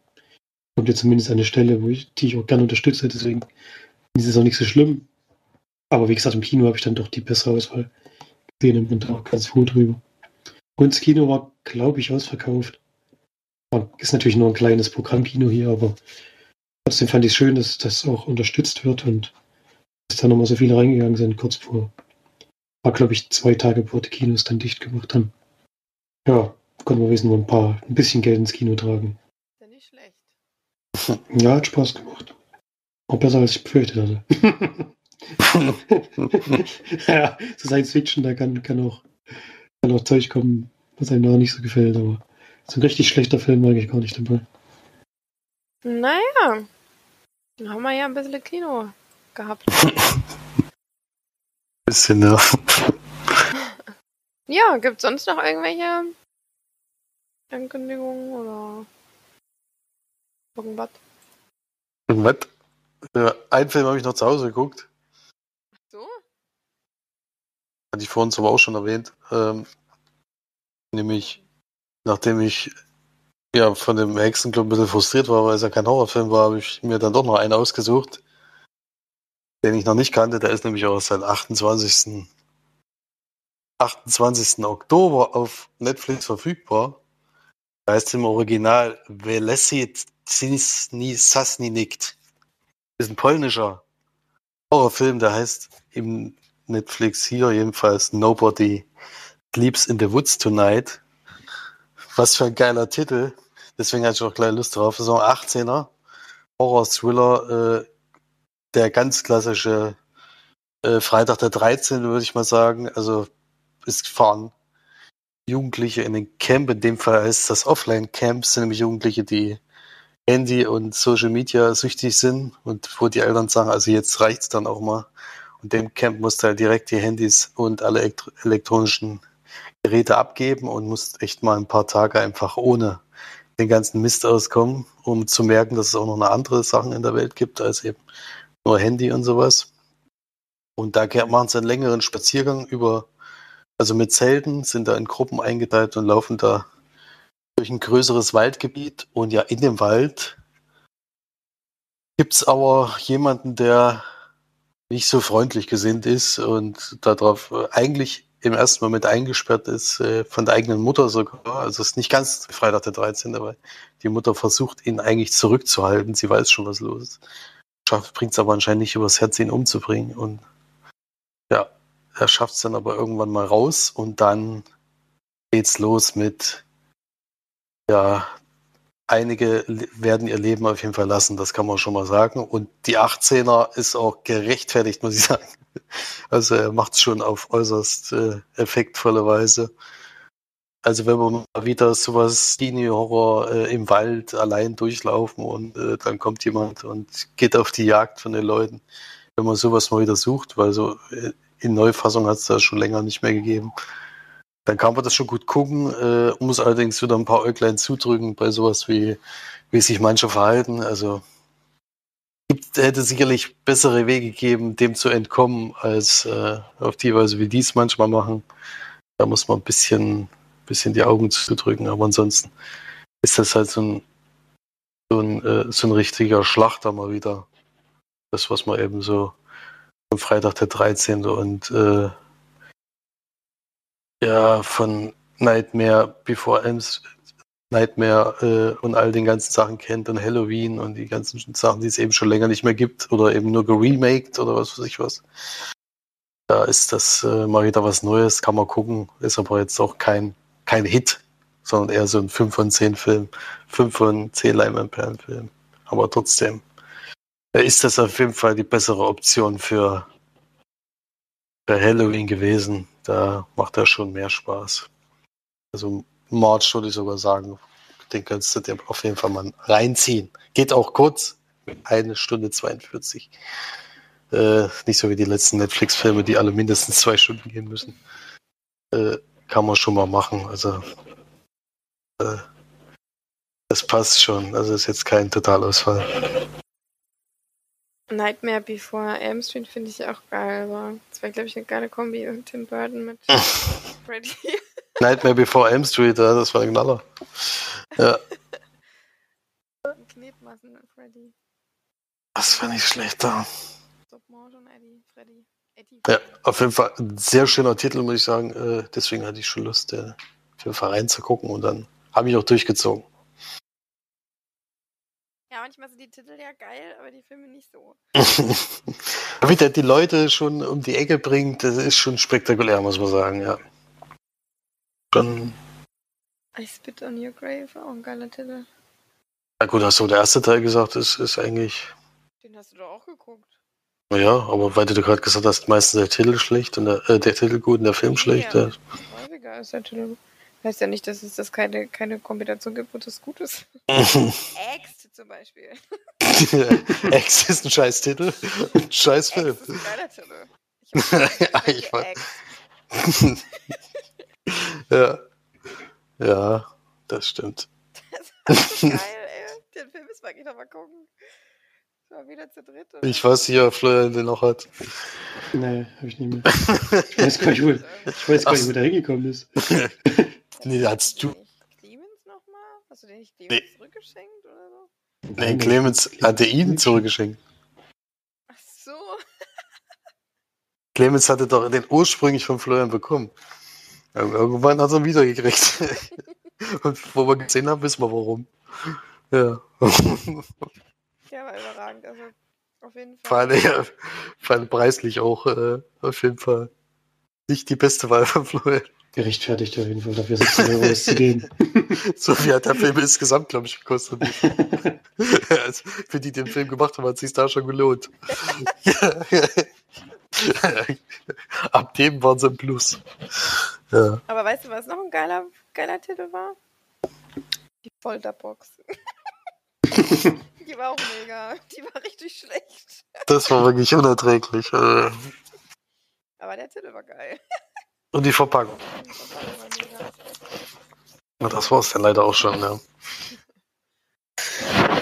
Speaker 2: kommt jetzt zumindest an eine Stelle, wo ich, die ich auch gerne unterstütze. Deswegen ist es auch nicht so schlimm. Aber wie gesagt, im Kino habe ich dann doch die bessere Auswahl gesehen und bin da auch ganz froh drüber. Und das Kino war, glaube ich, ausverkauft. Ist natürlich nur ein kleines Programmkino hier, aber trotzdem fand ich es schön, dass das auch unterstützt wird und dass da nochmal so viele reingegangen sind, kurz vor. War, glaube ich, zwei Tage, bevor die Kinos dann dicht gemacht haben. Ja, konnten wir wissen, nur ein paar, ein bisschen Geld ins Kino tragen. Ist ja nicht schlecht. Ja, hat Spaß gemacht. Auch besser, als ich befürchtet hatte. *laughs* *laughs* ja, so Science Fiction, da kann, kann, auch, kann auch Zeug kommen, was einem noch nicht so gefällt, aber so ein richtig schlechter Film war eigentlich gar nicht dabei.
Speaker 1: Naja, dann haben wir ja ein bisschen Kino gehabt. *laughs*
Speaker 3: bisschen, ja. *laughs*
Speaker 1: ja, gibt es sonst noch irgendwelche Ankündigungen oder irgendwas?
Speaker 3: Irgendwas? Einen Film habe ich noch zu Hause geguckt.
Speaker 1: So?
Speaker 3: Hatte ich vorhin aber auch schon erwähnt. Ähm, nämlich, nachdem ich ja von dem Hexenclub ein bisschen frustriert war, weil es ja kein Horrorfilm war, habe ich mir dann doch noch einen ausgesucht, den ich noch nicht kannte. Der ist nämlich auch seit 28. 28. Oktober auf Netflix verfügbar. Da heißt im Original Velesit Sasni Nikt ist ein polnischer Horrorfilm, der heißt im Netflix hier jedenfalls Nobody Sleeps in the Woods Tonight. Was für ein geiler Titel. Deswegen hatte ich auch gleich Lust drauf. So ein 18er Horror-Thriller, äh, der ganz klassische äh, Freitag der 13. würde ich mal sagen. Also es fahren Jugendliche in den Camp. In dem Fall heißt das Offline-Camp, sind nämlich Jugendliche, die Handy und Social Media süchtig sind und wo die Eltern sagen, also jetzt reicht's dann auch mal. Und dem Camp musst du halt direkt die Handys und alle elektronischen Geräte abgeben und musst echt mal ein paar Tage einfach ohne den ganzen Mist auskommen, um zu merken, dass es auch noch eine andere Sachen in der Welt gibt als eben nur Handy und sowas. Und da machen sie einen längeren Spaziergang über, also mit Zelten, sind da in Gruppen eingeteilt und laufen da durch ein größeres Waldgebiet und ja in dem Wald Gibt es aber jemanden, der nicht so freundlich gesinnt ist und darauf äh, eigentlich im ersten Moment eingesperrt ist, äh, von der eigenen Mutter sogar. Also es ist nicht ganz Freitag der 13., weil die Mutter versucht, ihn eigentlich zurückzuhalten. Sie weiß schon, was los ist. Schafft, bringt es aber anscheinend nicht übers Herz, ihn umzubringen. Und ja, er schafft es dann aber irgendwann mal raus und dann geht's los mit ja, einige werden ihr Leben auf jeden Fall lassen, das kann man schon mal sagen. Und die 18er ist auch gerechtfertigt, muss ich *laughs* sagen. Also er macht es schon auf äußerst äh, effektvolle Weise. Also wenn wir mal wieder sowas Teenie-Horror äh, im Wald allein durchlaufen und äh, dann kommt jemand und geht auf die Jagd von den Leuten. Wenn man sowas mal wieder sucht, weil so äh, in Neufassung hat es da schon länger nicht mehr gegeben. Dann kann man das schon gut gucken, äh, muss allerdings wieder ein paar Äuglein zudrücken bei sowas wie, wie sich manche verhalten. Also gibt, hätte sicherlich bessere Wege gegeben, dem zu entkommen, als äh, auf die Weise, wie die es manchmal machen. Da muss man ein bisschen, bisschen die Augen zudrücken, aber ansonsten ist das halt so ein, so ein, äh, so ein richtiger Schlachter mal wieder. Das, was man eben so am Freitag der 13. und äh, ja, von Nightmare Before Elms, Nightmare äh, und all den ganzen Sachen kennt und Halloween und die ganzen Sachen, die es eben schon länger nicht mehr gibt oder eben nur geremaked oder was weiß ich was. Da ist das äh, mal wieder was Neues, kann man gucken, ist aber jetzt auch kein, kein Hit, sondern eher so ein 5 von 10 Film, 5 von 10 Leinwandperlen Film. Aber trotzdem äh, ist das auf jeden Fall die bessere Option für, für Halloween gewesen da macht er schon mehr Spaß. Also March würde ich sogar sagen, den kannst du dir auf jeden Fall mal reinziehen. Geht auch kurz, eine Stunde 42. Äh, nicht so wie die letzten Netflix-Filme, die alle mindestens zwei Stunden gehen müssen. Äh, kann man schon mal machen. Also äh, das passt schon. Also ist jetzt kein Totalausfall.
Speaker 1: Nightmare Before Elm Street finde ich auch geil, aber das wäre, glaube ich, eine geile Kombi mit Tim Burton mit *laughs* Freddy. *laughs*
Speaker 3: Nightmare Before Elm Street, ja, das war ein Knaller. Ja. Knetmassen mit Freddy. Das war nicht schlecht da. Ja, auf jeden Fall ein sehr schöner Titel, muss ich sagen. Äh, deswegen hatte ich schon Lust, äh, auf jeden Fall reinzugucken und dann habe ich auch durchgezogen.
Speaker 1: Ja, manchmal sind die Titel ja geil, aber die Filme nicht so. *laughs*
Speaker 3: Wie der die Leute schon um die Ecke bringt, das ist schon spektakulär, muss man sagen, ja. Schon.
Speaker 1: I Spit on Your Grave, auch ein geiler Titel.
Speaker 3: Na gut, hast du der erste Teil gesagt, ist, ist eigentlich.
Speaker 1: Den hast du doch auch geguckt.
Speaker 3: Ja, aber weil du gerade gesagt hast, meistens der Titel schlecht und der, äh, der Titel gut und der Film schlecht. Ja,
Speaker 1: häufiger ist der Titel gut. Heißt ja nicht, dass es das keine, keine Kombination gibt, wo das gut ist. *laughs* Ex zum Beispiel. *laughs*
Speaker 3: Ex ist ein scheiß Titel. Ein scheiß Film. Ex ist ein geiler Titel. Ich, *laughs* ja, ich weiß. *laughs* ja. Ja, das stimmt.
Speaker 1: Das ist so geil, ey. Den Film ist wirklich nochmal gucken. War wieder zu dritt. Oder?
Speaker 3: Ich weiß nicht, ob Florian den noch hat.
Speaker 2: Nee, hab ich nicht mehr. Ich weiß gar nicht, wo, ich weiß gar nicht, wo der hingekommen ist.
Speaker 3: nee, hast du.
Speaker 1: Clemens nochmal? Hast du den nicht Clemens nee. zurückgeschenkt oder so?
Speaker 3: Nee, Clemens hatte ihn zurückgeschenkt.
Speaker 1: Ach so.
Speaker 3: Clemens hatte doch den ursprünglich von Florian bekommen. Irgendwann hat er ihn wiedergekriegt. *laughs* Und wo wir gesehen haben, wissen wir warum. Ja. *laughs*
Speaker 1: Ja, war überragend. Also auf jeden Fall.
Speaker 3: Vor allem, ja, allem preislich auch äh, auf jeden Fall nicht die beste Wahl von Florian.
Speaker 2: Gerechtfertigt auf jeden Fall, dafür 17 Euro auszugeben.
Speaker 3: so viel hat der Film insgesamt, glaube ich, gekostet. *laughs* also, für die, die den Film gemacht haben, hat es sich da schon gelohnt. *laughs* Ab dem waren sie im Plus. Ja.
Speaker 1: Aber weißt du, was noch ein geiler, geiler Titel war? Die Folterbox. *laughs* die war auch mega. Die war richtig schlecht.
Speaker 3: Das war wirklich unerträglich. Äh.
Speaker 1: Aber der Titel war geil.
Speaker 3: Und die Verpackung. Ja, das war es dann leider auch schon, ja. *laughs*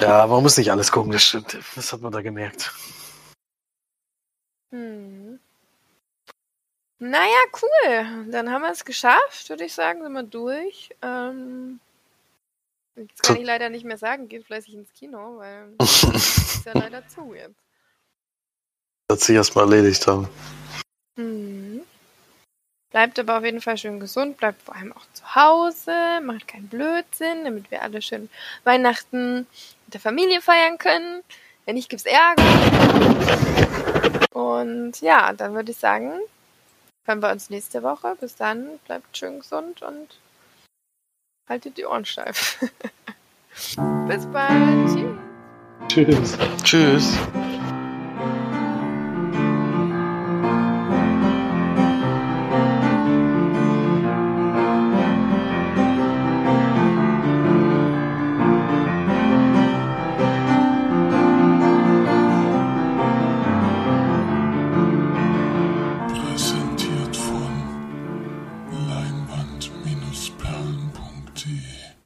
Speaker 3: Ja, man muss nicht alles gucken, das stimmt. Das hat man da gemerkt.
Speaker 1: Hm. Naja, cool. Dann haben wir es geschafft, würde ich sagen, sind wir durch. Ähm, Jetzt kann ich leider nicht mehr sagen, geht fleißig ins Kino, weil *laughs* ist ja leider zu jetzt.
Speaker 3: Wird sich erstmal erledigt haben.
Speaker 1: Mhm. Bleibt aber auf jeden Fall schön gesund, bleibt vor allem auch zu Hause, macht keinen Blödsinn, damit wir alle schön Weihnachten mit der Familie feiern können. Wenn nicht, gibt's Ärger. Und ja, dann würde ich sagen, hören wir uns nächste Woche. Bis dann, bleibt schön gesund und haltet die Ohren steif. *laughs* Bis bald. Tschüss.
Speaker 2: Tschüss.
Speaker 3: Tschüss.